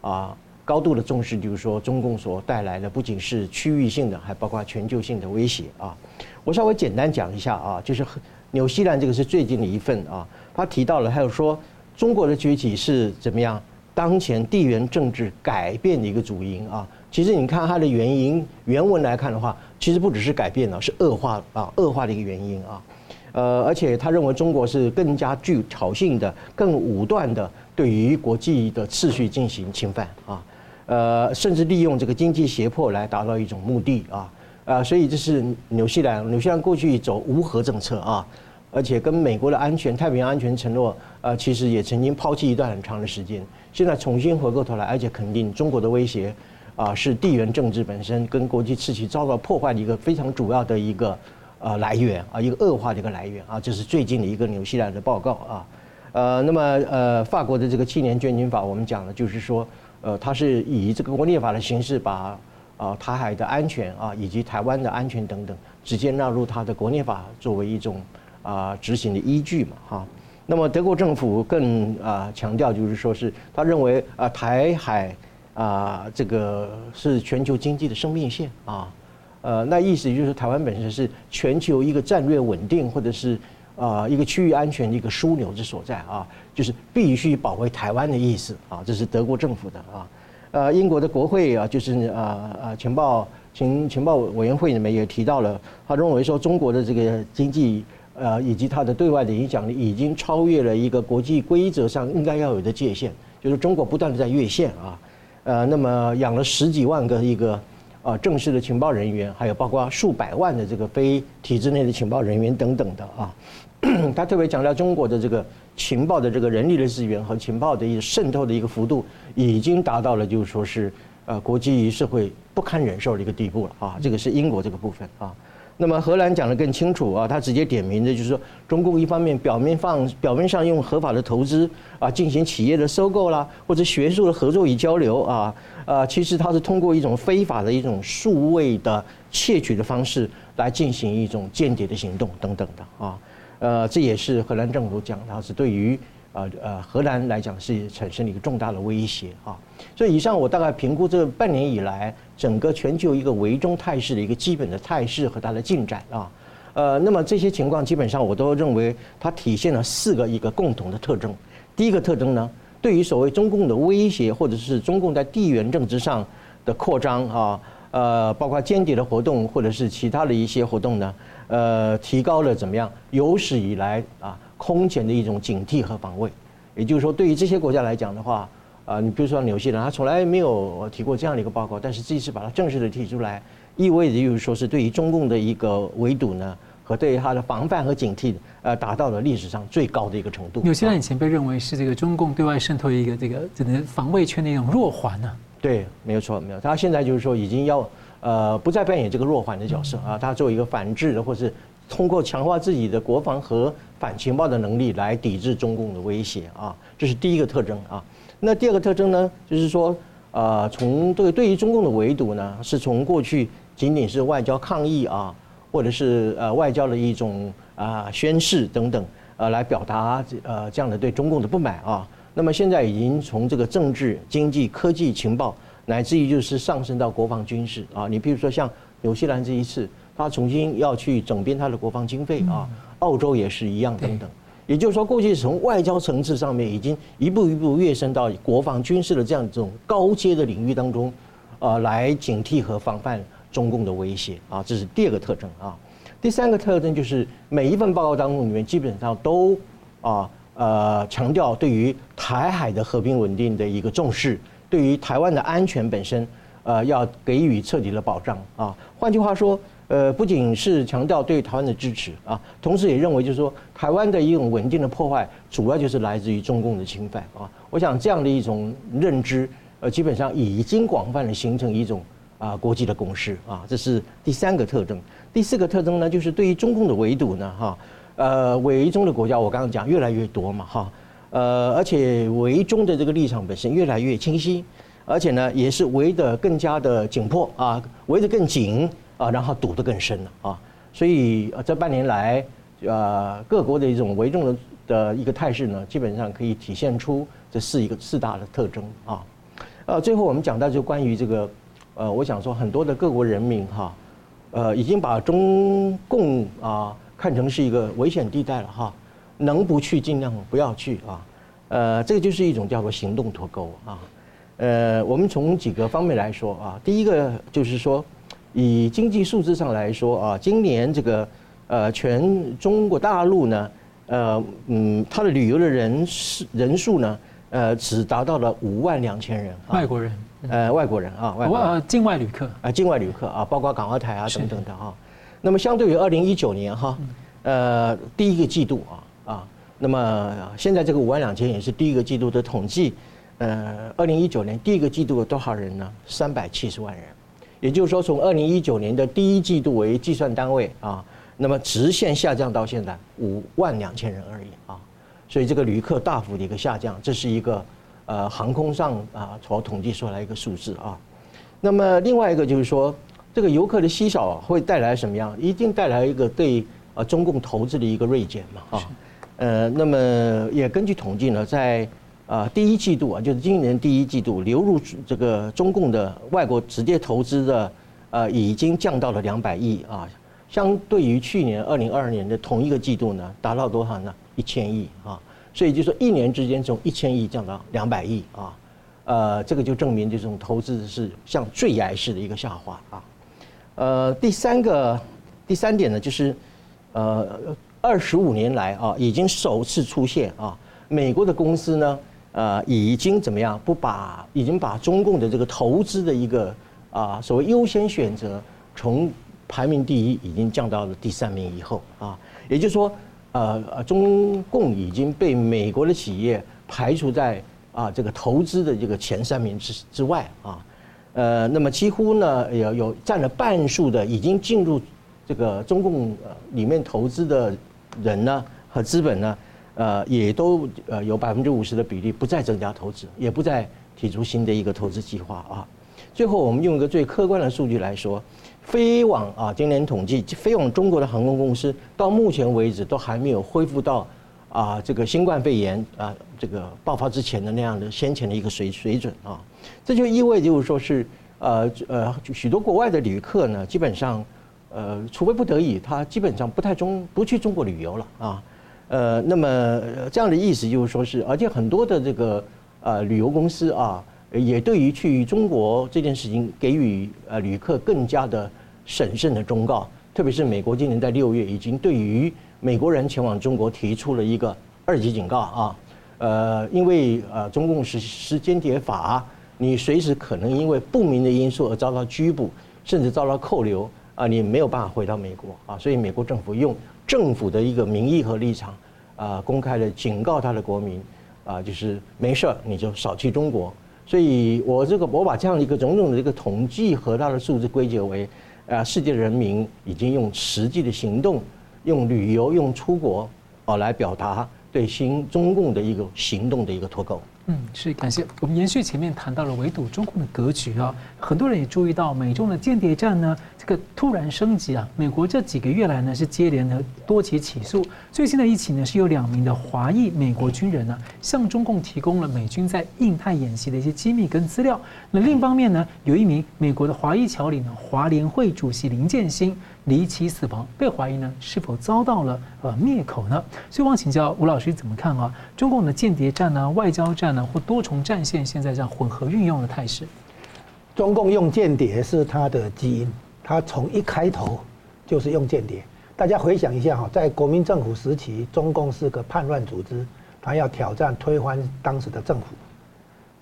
啊，高度的重视，就是说中共所带来的不仅是区域性的，还包括全球性的威胁啊。我稍微简单讲一下啊，就是纽西兰这个是最近的一份啊，他提到了，还有说。中国的崛起是怎么样？当前地缘政治改变的一个主因啊。其实你看它的原因，原文来看的话，其实不只是改变了，是恶化啊，恶化的一个原因啊。呃，而且他认为中国是更加具挑衅的、更武断的对于国际的秩序进行侵犯啊。呃，甚至利用这个经济胁迫来达到一种目的啊。啊，所以这是纽西兰，纽西兰过去走无核政策啊。而且跟美国的安全、太平洋安全承诺，呃，其实也曾经抛弃一段很长的时间。现在重新回过头来，而且肯定中国的威胁，啊，是地缘政治本身跟国际秩序遭到破坏的一个非常主要的一个呃来源啊，一个恶化的一个来源啊。这是最近的一个纽西兰的报告啊。呃，那么呃，法国的这个七年建军法，我们讲的就是说，呃，它是以这个国内法的形式，把啊台海的安全啊以及台湾的安全等等，直接纳入它的国内法作为一种。啊，执行的依据嘛，哈，那么德国政府更啊强调，就是说是他认为啊台海啊这个是全球经济的生命线啊，呃，那意思就是台湾本身是全球一个战略稳定或者是啊一个区域安全的一个枢纽之所在啊，就是必须保卫台湾的意思啊，这是德国政府的啊，呃，英国的国会啊，就是啊啊情报情情报委员会里面也提到了，他认为说中国的这个经济。呃，以及它的对外的影响力已经超越了一个国际规则上应该要有的界限，就是中国不断的在越线啊，呃，那么养了十几万个一个啊正式的情报人员，还有包括数百万的这个非体制内的情报人员等等的啊，他特别强调中国的这个情报的这个人力的资源和情报的一个渗透的一个幅度，已经达到了就是说是呃国际社会不堪忍受的一个地步了啊，这个是英国这个部分啊。那么荷兰讲的更清楚啊，他直接点名的就是说，中共一方面表面放表面上用合法的投资啊进行企业的收购啦，或者学术的合作与交流啊，啊，其实他是通过一种非法的一种数位的窃取的方式来进行一种间谍的行动等等的啊，呃，这也是荷兰政府讲，它是对于呃呃荷兰来讲是产生了一个重大的威胁啊。所以以上我大概评估这半年以来整个全球一个围中态势的一个基本的态势和它的进展啊。呃，那么这些情况基本上我都认为它体现了四个一个共同的特征。第一个特征呢，对于所谓中共的威胁或者是中共在地缘政治上的扩张啊，呃，包括间谍的活动或者是其他的一些活动呢，呃，提高了怎么样有史以来啊空前的一种警惕和防卫。也就是说，对于这些国家来讲的话，啊，你比如说纽西兰，他从来没有提过这样的一个报告，但是这一次把它正式的提出来，意味着就是说是对于中共的一个围堵呢。和对他的防范和警惕，呃，达到了历史上最高的一个程度。纽西兰以前被认为是这个中共对外渗透一个这个这个防卫圈的一种弱环呢？对，没有错，没有。他现在就是说已经要呃不再扮演这个弱环的角色啊，他作为一个反制的，或是通过强化自己的国防和反情报的能力来抵制中共的威胁啊，这是第一个特征啊。那第二个特征呢，就是说呃，从对对于中共的围堵呢，是从过去仅仅是外交抗议啊。或者是呃外交的一种啊宣示等等，呃来表达呃这样的对中共的不满啊。那么现在已经从这个政治、经济、科技、情报，乃至于就是上升到国防军事啊。你比如说像纽西兰这一次，他重新要去整编他的国防经费啊，澳洲也是一样等等。也就是说，过去从外交层次上面已经一步一步跃升到国防军事的这样一种高阶的领域当中，啊来警惕和防范。中共的威胁啊，这是第二个特征啊。第三个特征就是每一份报告当中里面基本上都啊呃强调对于台海的和平稳定的一个重视，对于台湾的安全本身呃要给予彻底的保障啊。换句话说，呃不仅是强调对台湾的支持啊，同时也认为就是说台湾的一种稳定的破坏主要就是来自于中共的侵犯啊。我想这样的一种认知呃基本上已经广泛的形成一种。啊，国际的共识啊，这是第三个特征。第四个特征呢，就是对于中共的围堵呢，哈，呃，围中的国家我刚刚讲越来越多嘛，哈，呃，而且围中的这个立场本身越来越清晰，而且呢，也是围得更加的紧迫啊，围得更紧啊，然后堵得更深了啊。所以这半年来，呃，各国的一种围中的的一个态势呢，基本上可以体现出这四一个四大的特征啊。呃，最后我们讲到就关于这个。呃，我想说，很多的各国人民哈，呃，已经把中共啊看成是一个危险地带了哈，能不去尽量不要去啊，呃，这个就是一种叫做行动脱钩啊，呃，我们从几个方面来说啊，第一个就是说，以经济数字上来说啊，今年这个呃全中国大陆呢，呃嗯，它的旅游的人是人数呢，呃，只达到了五万两千人，外国人。呃，外国人啊，外国呃，境外旅客啊，境外旅客啊，包括港澳台啊等等的啊。那么，相对于二零一九年哈，呃，第一个季度啊啊，那么现在这个五万两千也是第一个季度的统计。呃，二零一九年第一个季度有多少人呢？三百七十万人。也就是说，从二零一九年的第一季度为计算单位啊，那么直线下降到现在五万两千人而已啊。所以这个旅客大幅的一个下降，这是一个。呃，航空上啊，所统计出来一个数字啊。那么另外一个就是说，这个游客的稀少会带来什么样？一定带来一个对呃中共投资的一个锐减嘛啊。呃，那么也根据统计呢，在啊第一季度啊，就是今年第一季度流入这个中共的外国直接投资的呃已经降到了两百亿啊，相对于去年二零二二年的同一个季度呢，达到多少呢？一千亿啊。所以就说一年之间从一千亿降到两百亿啊，呃，这个就证明这种投资是像坠崖式的一个下滑啊。呃，第三个第三点呢，就是呃，二十五年来啊，已经首次出现啊，美国的公司呢，呃，已经怎么样不把已经把中共的这个投资的一个啊所谓优先选择从排名第一已经降到了第三名以后啊，也就是说。呃呃，中共已经被美国的企业排除在啊这个投资的这个前三名之之外啊，呃，那么几乎呢有有占了半数的已经进入这个中共里面投资的人呢和资本呢，呃，也都呃有百分之五十的比例不再增加投资，也不再提出新的一个投资计划啊。最后，我们用一个最客观的数据来说。飞往啊，今年统计飞往中国的航空公司到目前为止都还没有恢复到啊这个新冠肺炎啊这个爆发之前的那样的先前的一个水水准啊，这就意味就是说是呃呃许多国外的旅客呢，基本上呃除非不得已，他基本上不太中不去中国旅游了啊，呃那么这样的意思就是说是，而且很多的这个呃旅游公司啊。也对于去中国这件事情给予呃旅客更加的审慎的忠告，特别是美国今年在六月已经对于美国人前往中国提出了一个二级警告啊，呃，因为呃中共实施间谍法，你随时可能因为不明的因素而遭到拘捕，甚至遭到扣留啊，你没有办法回到美国啊，所以美国政府用政府的一个名义和立场啊，公开的警告他的国民啊，就是没事儿你就少去中国。所以，我这个我把这样一个种种的一个统计和它的数字归结为，啊，世界人民已经用实际的行动，用旅游、用出国，啊，来表达对新中共的一个行动的一个脱钩。嗯，是感谢我们延续前面谈到了围堵中共的格局啊，很多人也注意到美中的间谍战呢，这个突然升级啊。美国这几个月来呢是接连的多起起诉，最新的一起呢是有两名的华裔美国军人呢向中共提供了美军在印太演习的一些机密跟资料。那另一方面呢，有一名美国的华裔侨领呢，华联会主席林建新。离奇死亡，被怀疑呢是否遭到了呃灭口呢？所以，我请教吴老师怎么看啊？中共的间谍战呢、外交战呢，或多重战线现在这样混合运用的态势？中共用间谍是它的基因，它从一开头就是用间谍。大家回想一下哈，在国民政府时期，中共是个叛乱组织，它要挑战推翻当时的政府，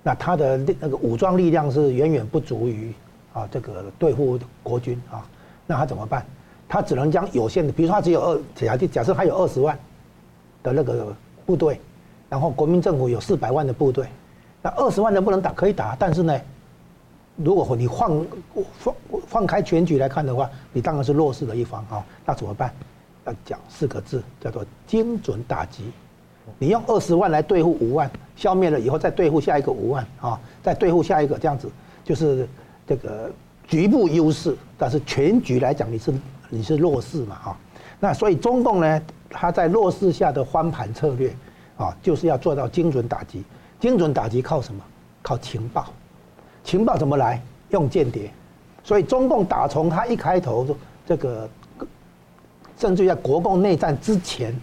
那它的那个武装力量是远远不足于啊这个对付国军啊。那他怎么办？他只能将有限的，比如说他只有二，假设假设他有二十万的那个部队，然后国民政府有四百万的部队，那二十万能不能打？可以打，但是呢，如果你放放放开全局来看的话，你当然是弱势的一方啊。那怎么办？要讲四个字，叫做精准打击。你用二十万来对付五万，消灭了以后再对付下一个五万啊，再对付下一个，这样子就是这个。局部优势，但是全局来讲，你是你是弱势嘛哈？那所以中共呢，他在弱势下的翻盘策略啊，就是要做到精准打击。精准打击靠什么？靠情报。情报怎么来？用间谍。所以中共打从他一开头这个，甚至在国共内战之前，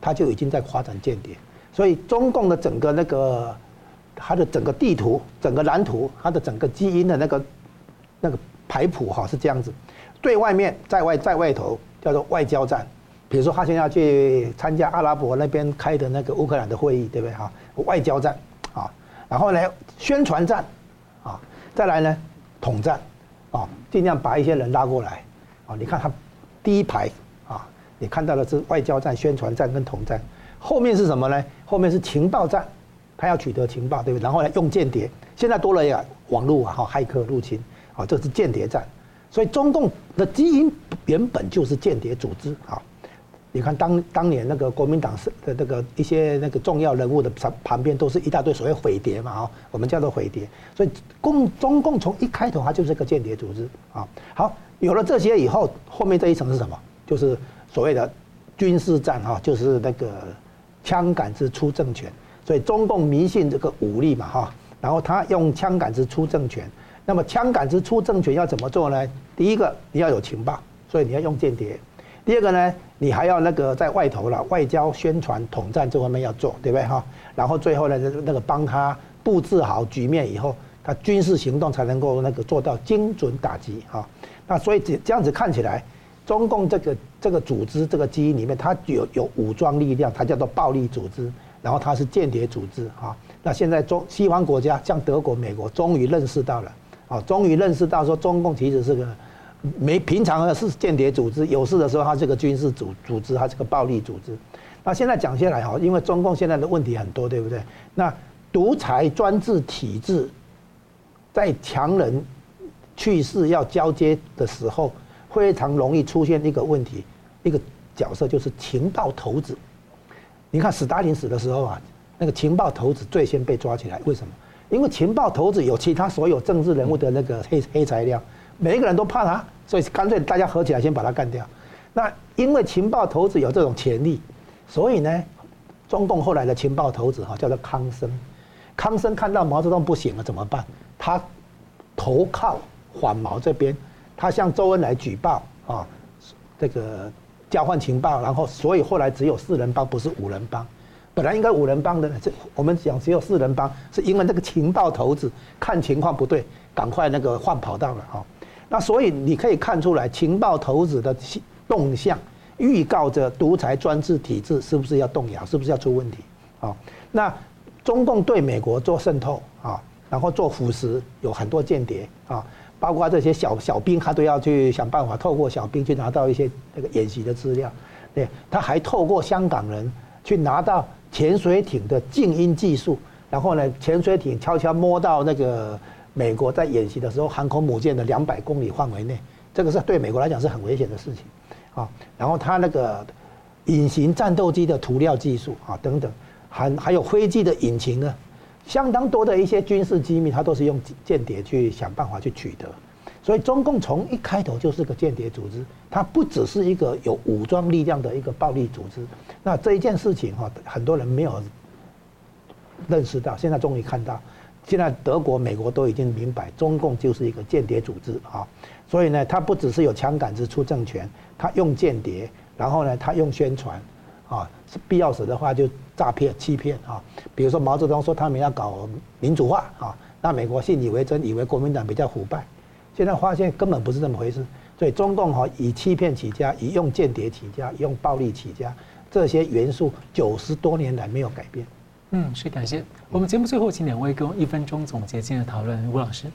他就已经在发展间谍。所以中共的整个那个，它的整个地图、整个蓝图、它的整个基因的那个。那个牌谱哈是这样子，对外面在外在外头叫做外交战，比如说他现在要去参加阿拉伯那边开的那个乌克兰的会议，对不对哈？外交战啊，然后呢宣传战啊，再来呢统战啊，尽量把一些人拉过来啊。你看他第一排啊，你看到的是外交战、宣传战跟统战，后面是什么呢？后面是情报战，他要取得情报，对不对？然后呢用间谍，现在多了呀网络啊，哈，骇客入侵。这是间谍战，所以中共的基因原本就是间谍组织啊。你看当当年那个国民党是的那个一些那个重要人物的旁旁边都是一大堆所谓匪谍嘛啊，我们叫做匪谍。所以共中共从一开头它就是个间谍组织啊。好，有了这些以后，后面这一层是什么？就是所谓的军事战啊，就是那个枪杆子出政权。所以中共迷信这个武力嘛哈，然后他用枪杆子出政权。那么枪杆子出政权要怎么做呢？第一个你要有情报，所以你要用间谍。第二个呢，你还要那个在外头了，外交宣传统战这方面要做，对不对哈？然后最后呢，那个帮他布置好局面以后，他军事行动才能够那个做到精准打击哈。那所以这这样子看起来，中共这个这个组织这个基因里面，它有有武装力量，它叫做暴力组织，然后它是间谍组织哈。那现在中西方国家像德国、美国，终于认识到了。啊，终于认识到说中共其实是个没平常的是间谍组织，有事的时候它是个军事组组织，它是个暴力组织。那现在讲下来哈，因为中共现在的问题很多，对不对？那独裁专制体制在强人去世要交接的时候，非常容易出现一个问题，一个角色就是情报头子。你看史达林死的时候啊，那个情报头子最先被抓起来，为什么？因为情报头子有其他所有政治人物的那个黑黑材料，每一个人都怕他，所以干脆大家合起来先把他干掉。那因为情报头子有这种潜力，所以呢，中共后来的情报头子哈叫做康生，康生看到毛泽东不行了怎么办？他投靠反毛这边，他向周恩来举报啊，这个交换情报，然后所以后来只有四人帮，不是五人帮。本来应该五人帮的，这我们讲只有四人帮，是因为那个情报头子看情况不对，赶快那个换跑道了哈。那所以你可以看出来，情报头子的动向，预告着独裁专制体制是不是要动摇，是不是要出问题啊？那中共对美国做渗透啊，然后做腐蚀，有很多间谍啊，包括这些小小兵，他都要去想办法透过小兵去拿到一些那个演习的资料。对，他还透过香港人去拿到。潜水艇的静音技术，然后呢，潜水艇悄悄摸到那个美国在演习的时候航空母舰的两百公里范围内，这个是对美国来讲是很危险的事情，啊，然后他那个隐形战斗机的涂料技术啊等等，还还有飞机的引擎呢，相当多的一些军事机密，他都是用间谍去想办法去取得。所以中共从一开头就是个间谍组织，它不只是一个有武装力量的一个暴力组织。那这一件事情哈，很多人没有认识到，现在终于看到，现在德国、美国都已经明白，中共就是一个间谍组织啊。所以呢，它不只是有枪杆子出政权，它用间谍，然后呢，它用宣传，啊，是必要时的话就诈骗、欺骗啊。比如说毛泽东说他们要搞民主化啊，那美国信以为真，以为国民党比较腐败。现在发现根本不是这么回事，所以中共哈以欺骗起家，以用间谍起家，以用暴力起家，这些元素九十多年来没有改变。嗯，是感谢。我们节目最后请两位给我一分钟总结今天的讨论。吴老师，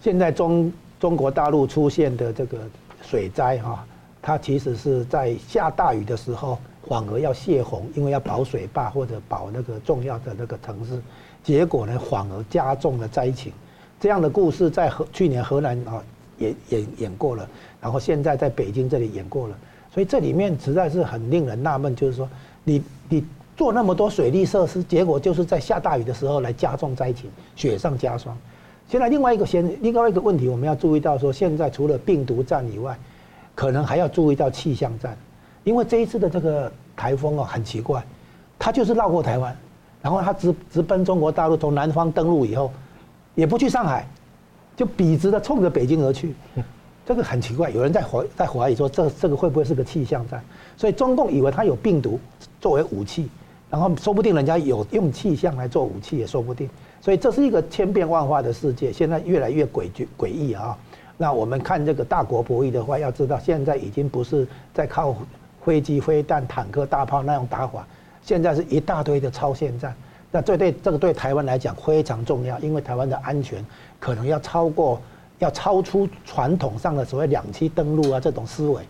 现在中中国大陆出现的这个水灾哈，它其实是在下大雨的时候，反而要泄洪，因为要保水坝或者保那个重要的那个城市，结果呢反而加重了灾情。这样的故事在河去年荷兰啊也演演过了，然后现在在北京这里演过了，所以这里面实在是很令人纳闷，就是说你你做那么多水利设施，结果就是在下大雨的时候来加重灾情，雪上加霜。现在另外一个先另外一个问题，我们要注意到说，现在除了病毒战以外，可能还要注意到气象战，因为这一次的这个台风啊很奇怪，它就是绕过台湾，然后它直直奔中国大陆，从南方登陆以后。也不去上海，就笔直的冲着北京而去，这个很奇怪。有人在怀在怀疑说，这这个会不会是个气象站？所以中共以为他有病毒作为武器，然后说不定人家有用气象来做武器也说不定。所以这是一个千变万化的世界，现在越来越诡谲诡异啊！那我们看这个大国博弈的话，要知道现在已经不是在靠飞机、飞弹、坦克、大炮那样打法，现在是一大堆的超限战。那这对这个对台湾来讲非常重要，因为台湾的安全可能要超过，要超出传统上的所谓两栖登陆啊这种思维，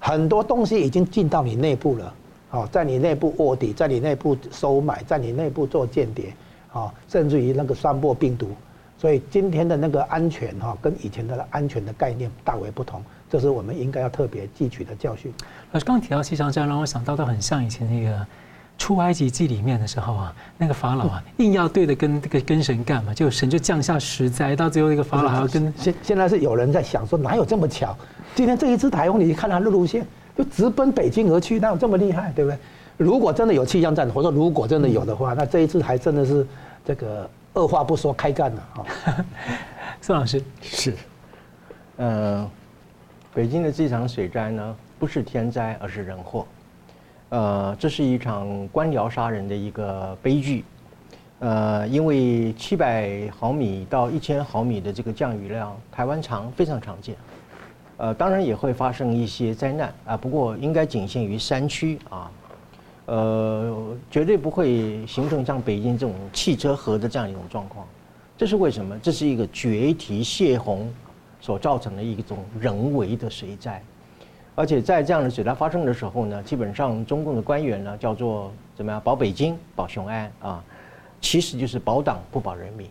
很多东西已经进到你内部了，好，在你内部卧底，在你内部收买，在你内部做间谍，啊，甚至于那个传播病毒，所以今天的那个安全哈，跟以前的安全的概念大为不同，这是我们应该要特别汲取的教训。老师刚提到气象战，让我想到的很像以前那个。出埃及记里面的时候啊，那个法老啊，硬要对着跟这个跟神干嘛，就神就降下十灾，到最后那个法老还要跟现现在是有人在想说，哪有这么巧？今天这一次台风，你看它的路线就直奔北京而去，哪有这么厉害？对不对？如果真的有气象站，或者说如果真的有的话，那这一次还真的是这个二话不说开干了啊！宋老师是，呃，北京的这场水灾呢，不是天灾，而是人祸。呃，这是一场官僚杀人的一个悲剧，呃，因为七百毫米到一千毫米的这个降雨量，台湾常非常常见，呃，当然也会发生一些灾难啊，不过应该仅限于山区啊，呃，绝对不会形成像北京这种汽车河的这样一种状况。这是为什么？这是一个决堤泄洪所造成的一种人为的水灾。而且在这样的水灾发生的时候呢，基本上中共的官员呢叫做怎么样保北京保雄安啊，其实就是保党不保人民，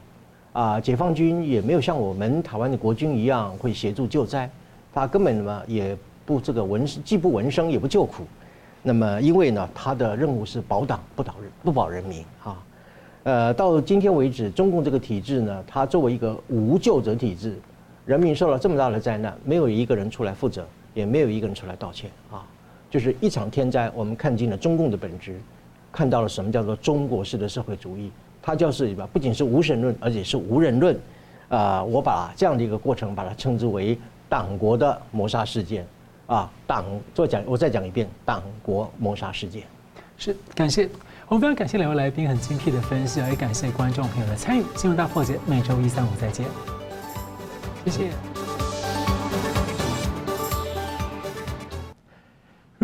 啊，解放军也没有像我们台湾的国军一样会协助救灾，他根本呢也不这个闻既不闻声也不救苦，那么因为呢他的任务是保党不保人不保人民啊，呃到今天为止中共这个体制呢，它作为一个无救者体制，人民受了这么大的灾难，没有一个人出来负责。也没有一个人出来道歉啊！就是一场天灾，我们看尽了中共的本质，看到了什么叫做中国式的社会主义。它就是吧，不仅是无神论，而且是无人论。啊，我把这样的一个过程，把它称之为党国的谋杀事件。啊，党做讲，我再讲一遍，党国谋杀事件。是，感谢，我们非常感谢两位来宾很精辟的分析，也感谢观众朋友的参与。新闻大破解，每周一、三、五再见。谢谢。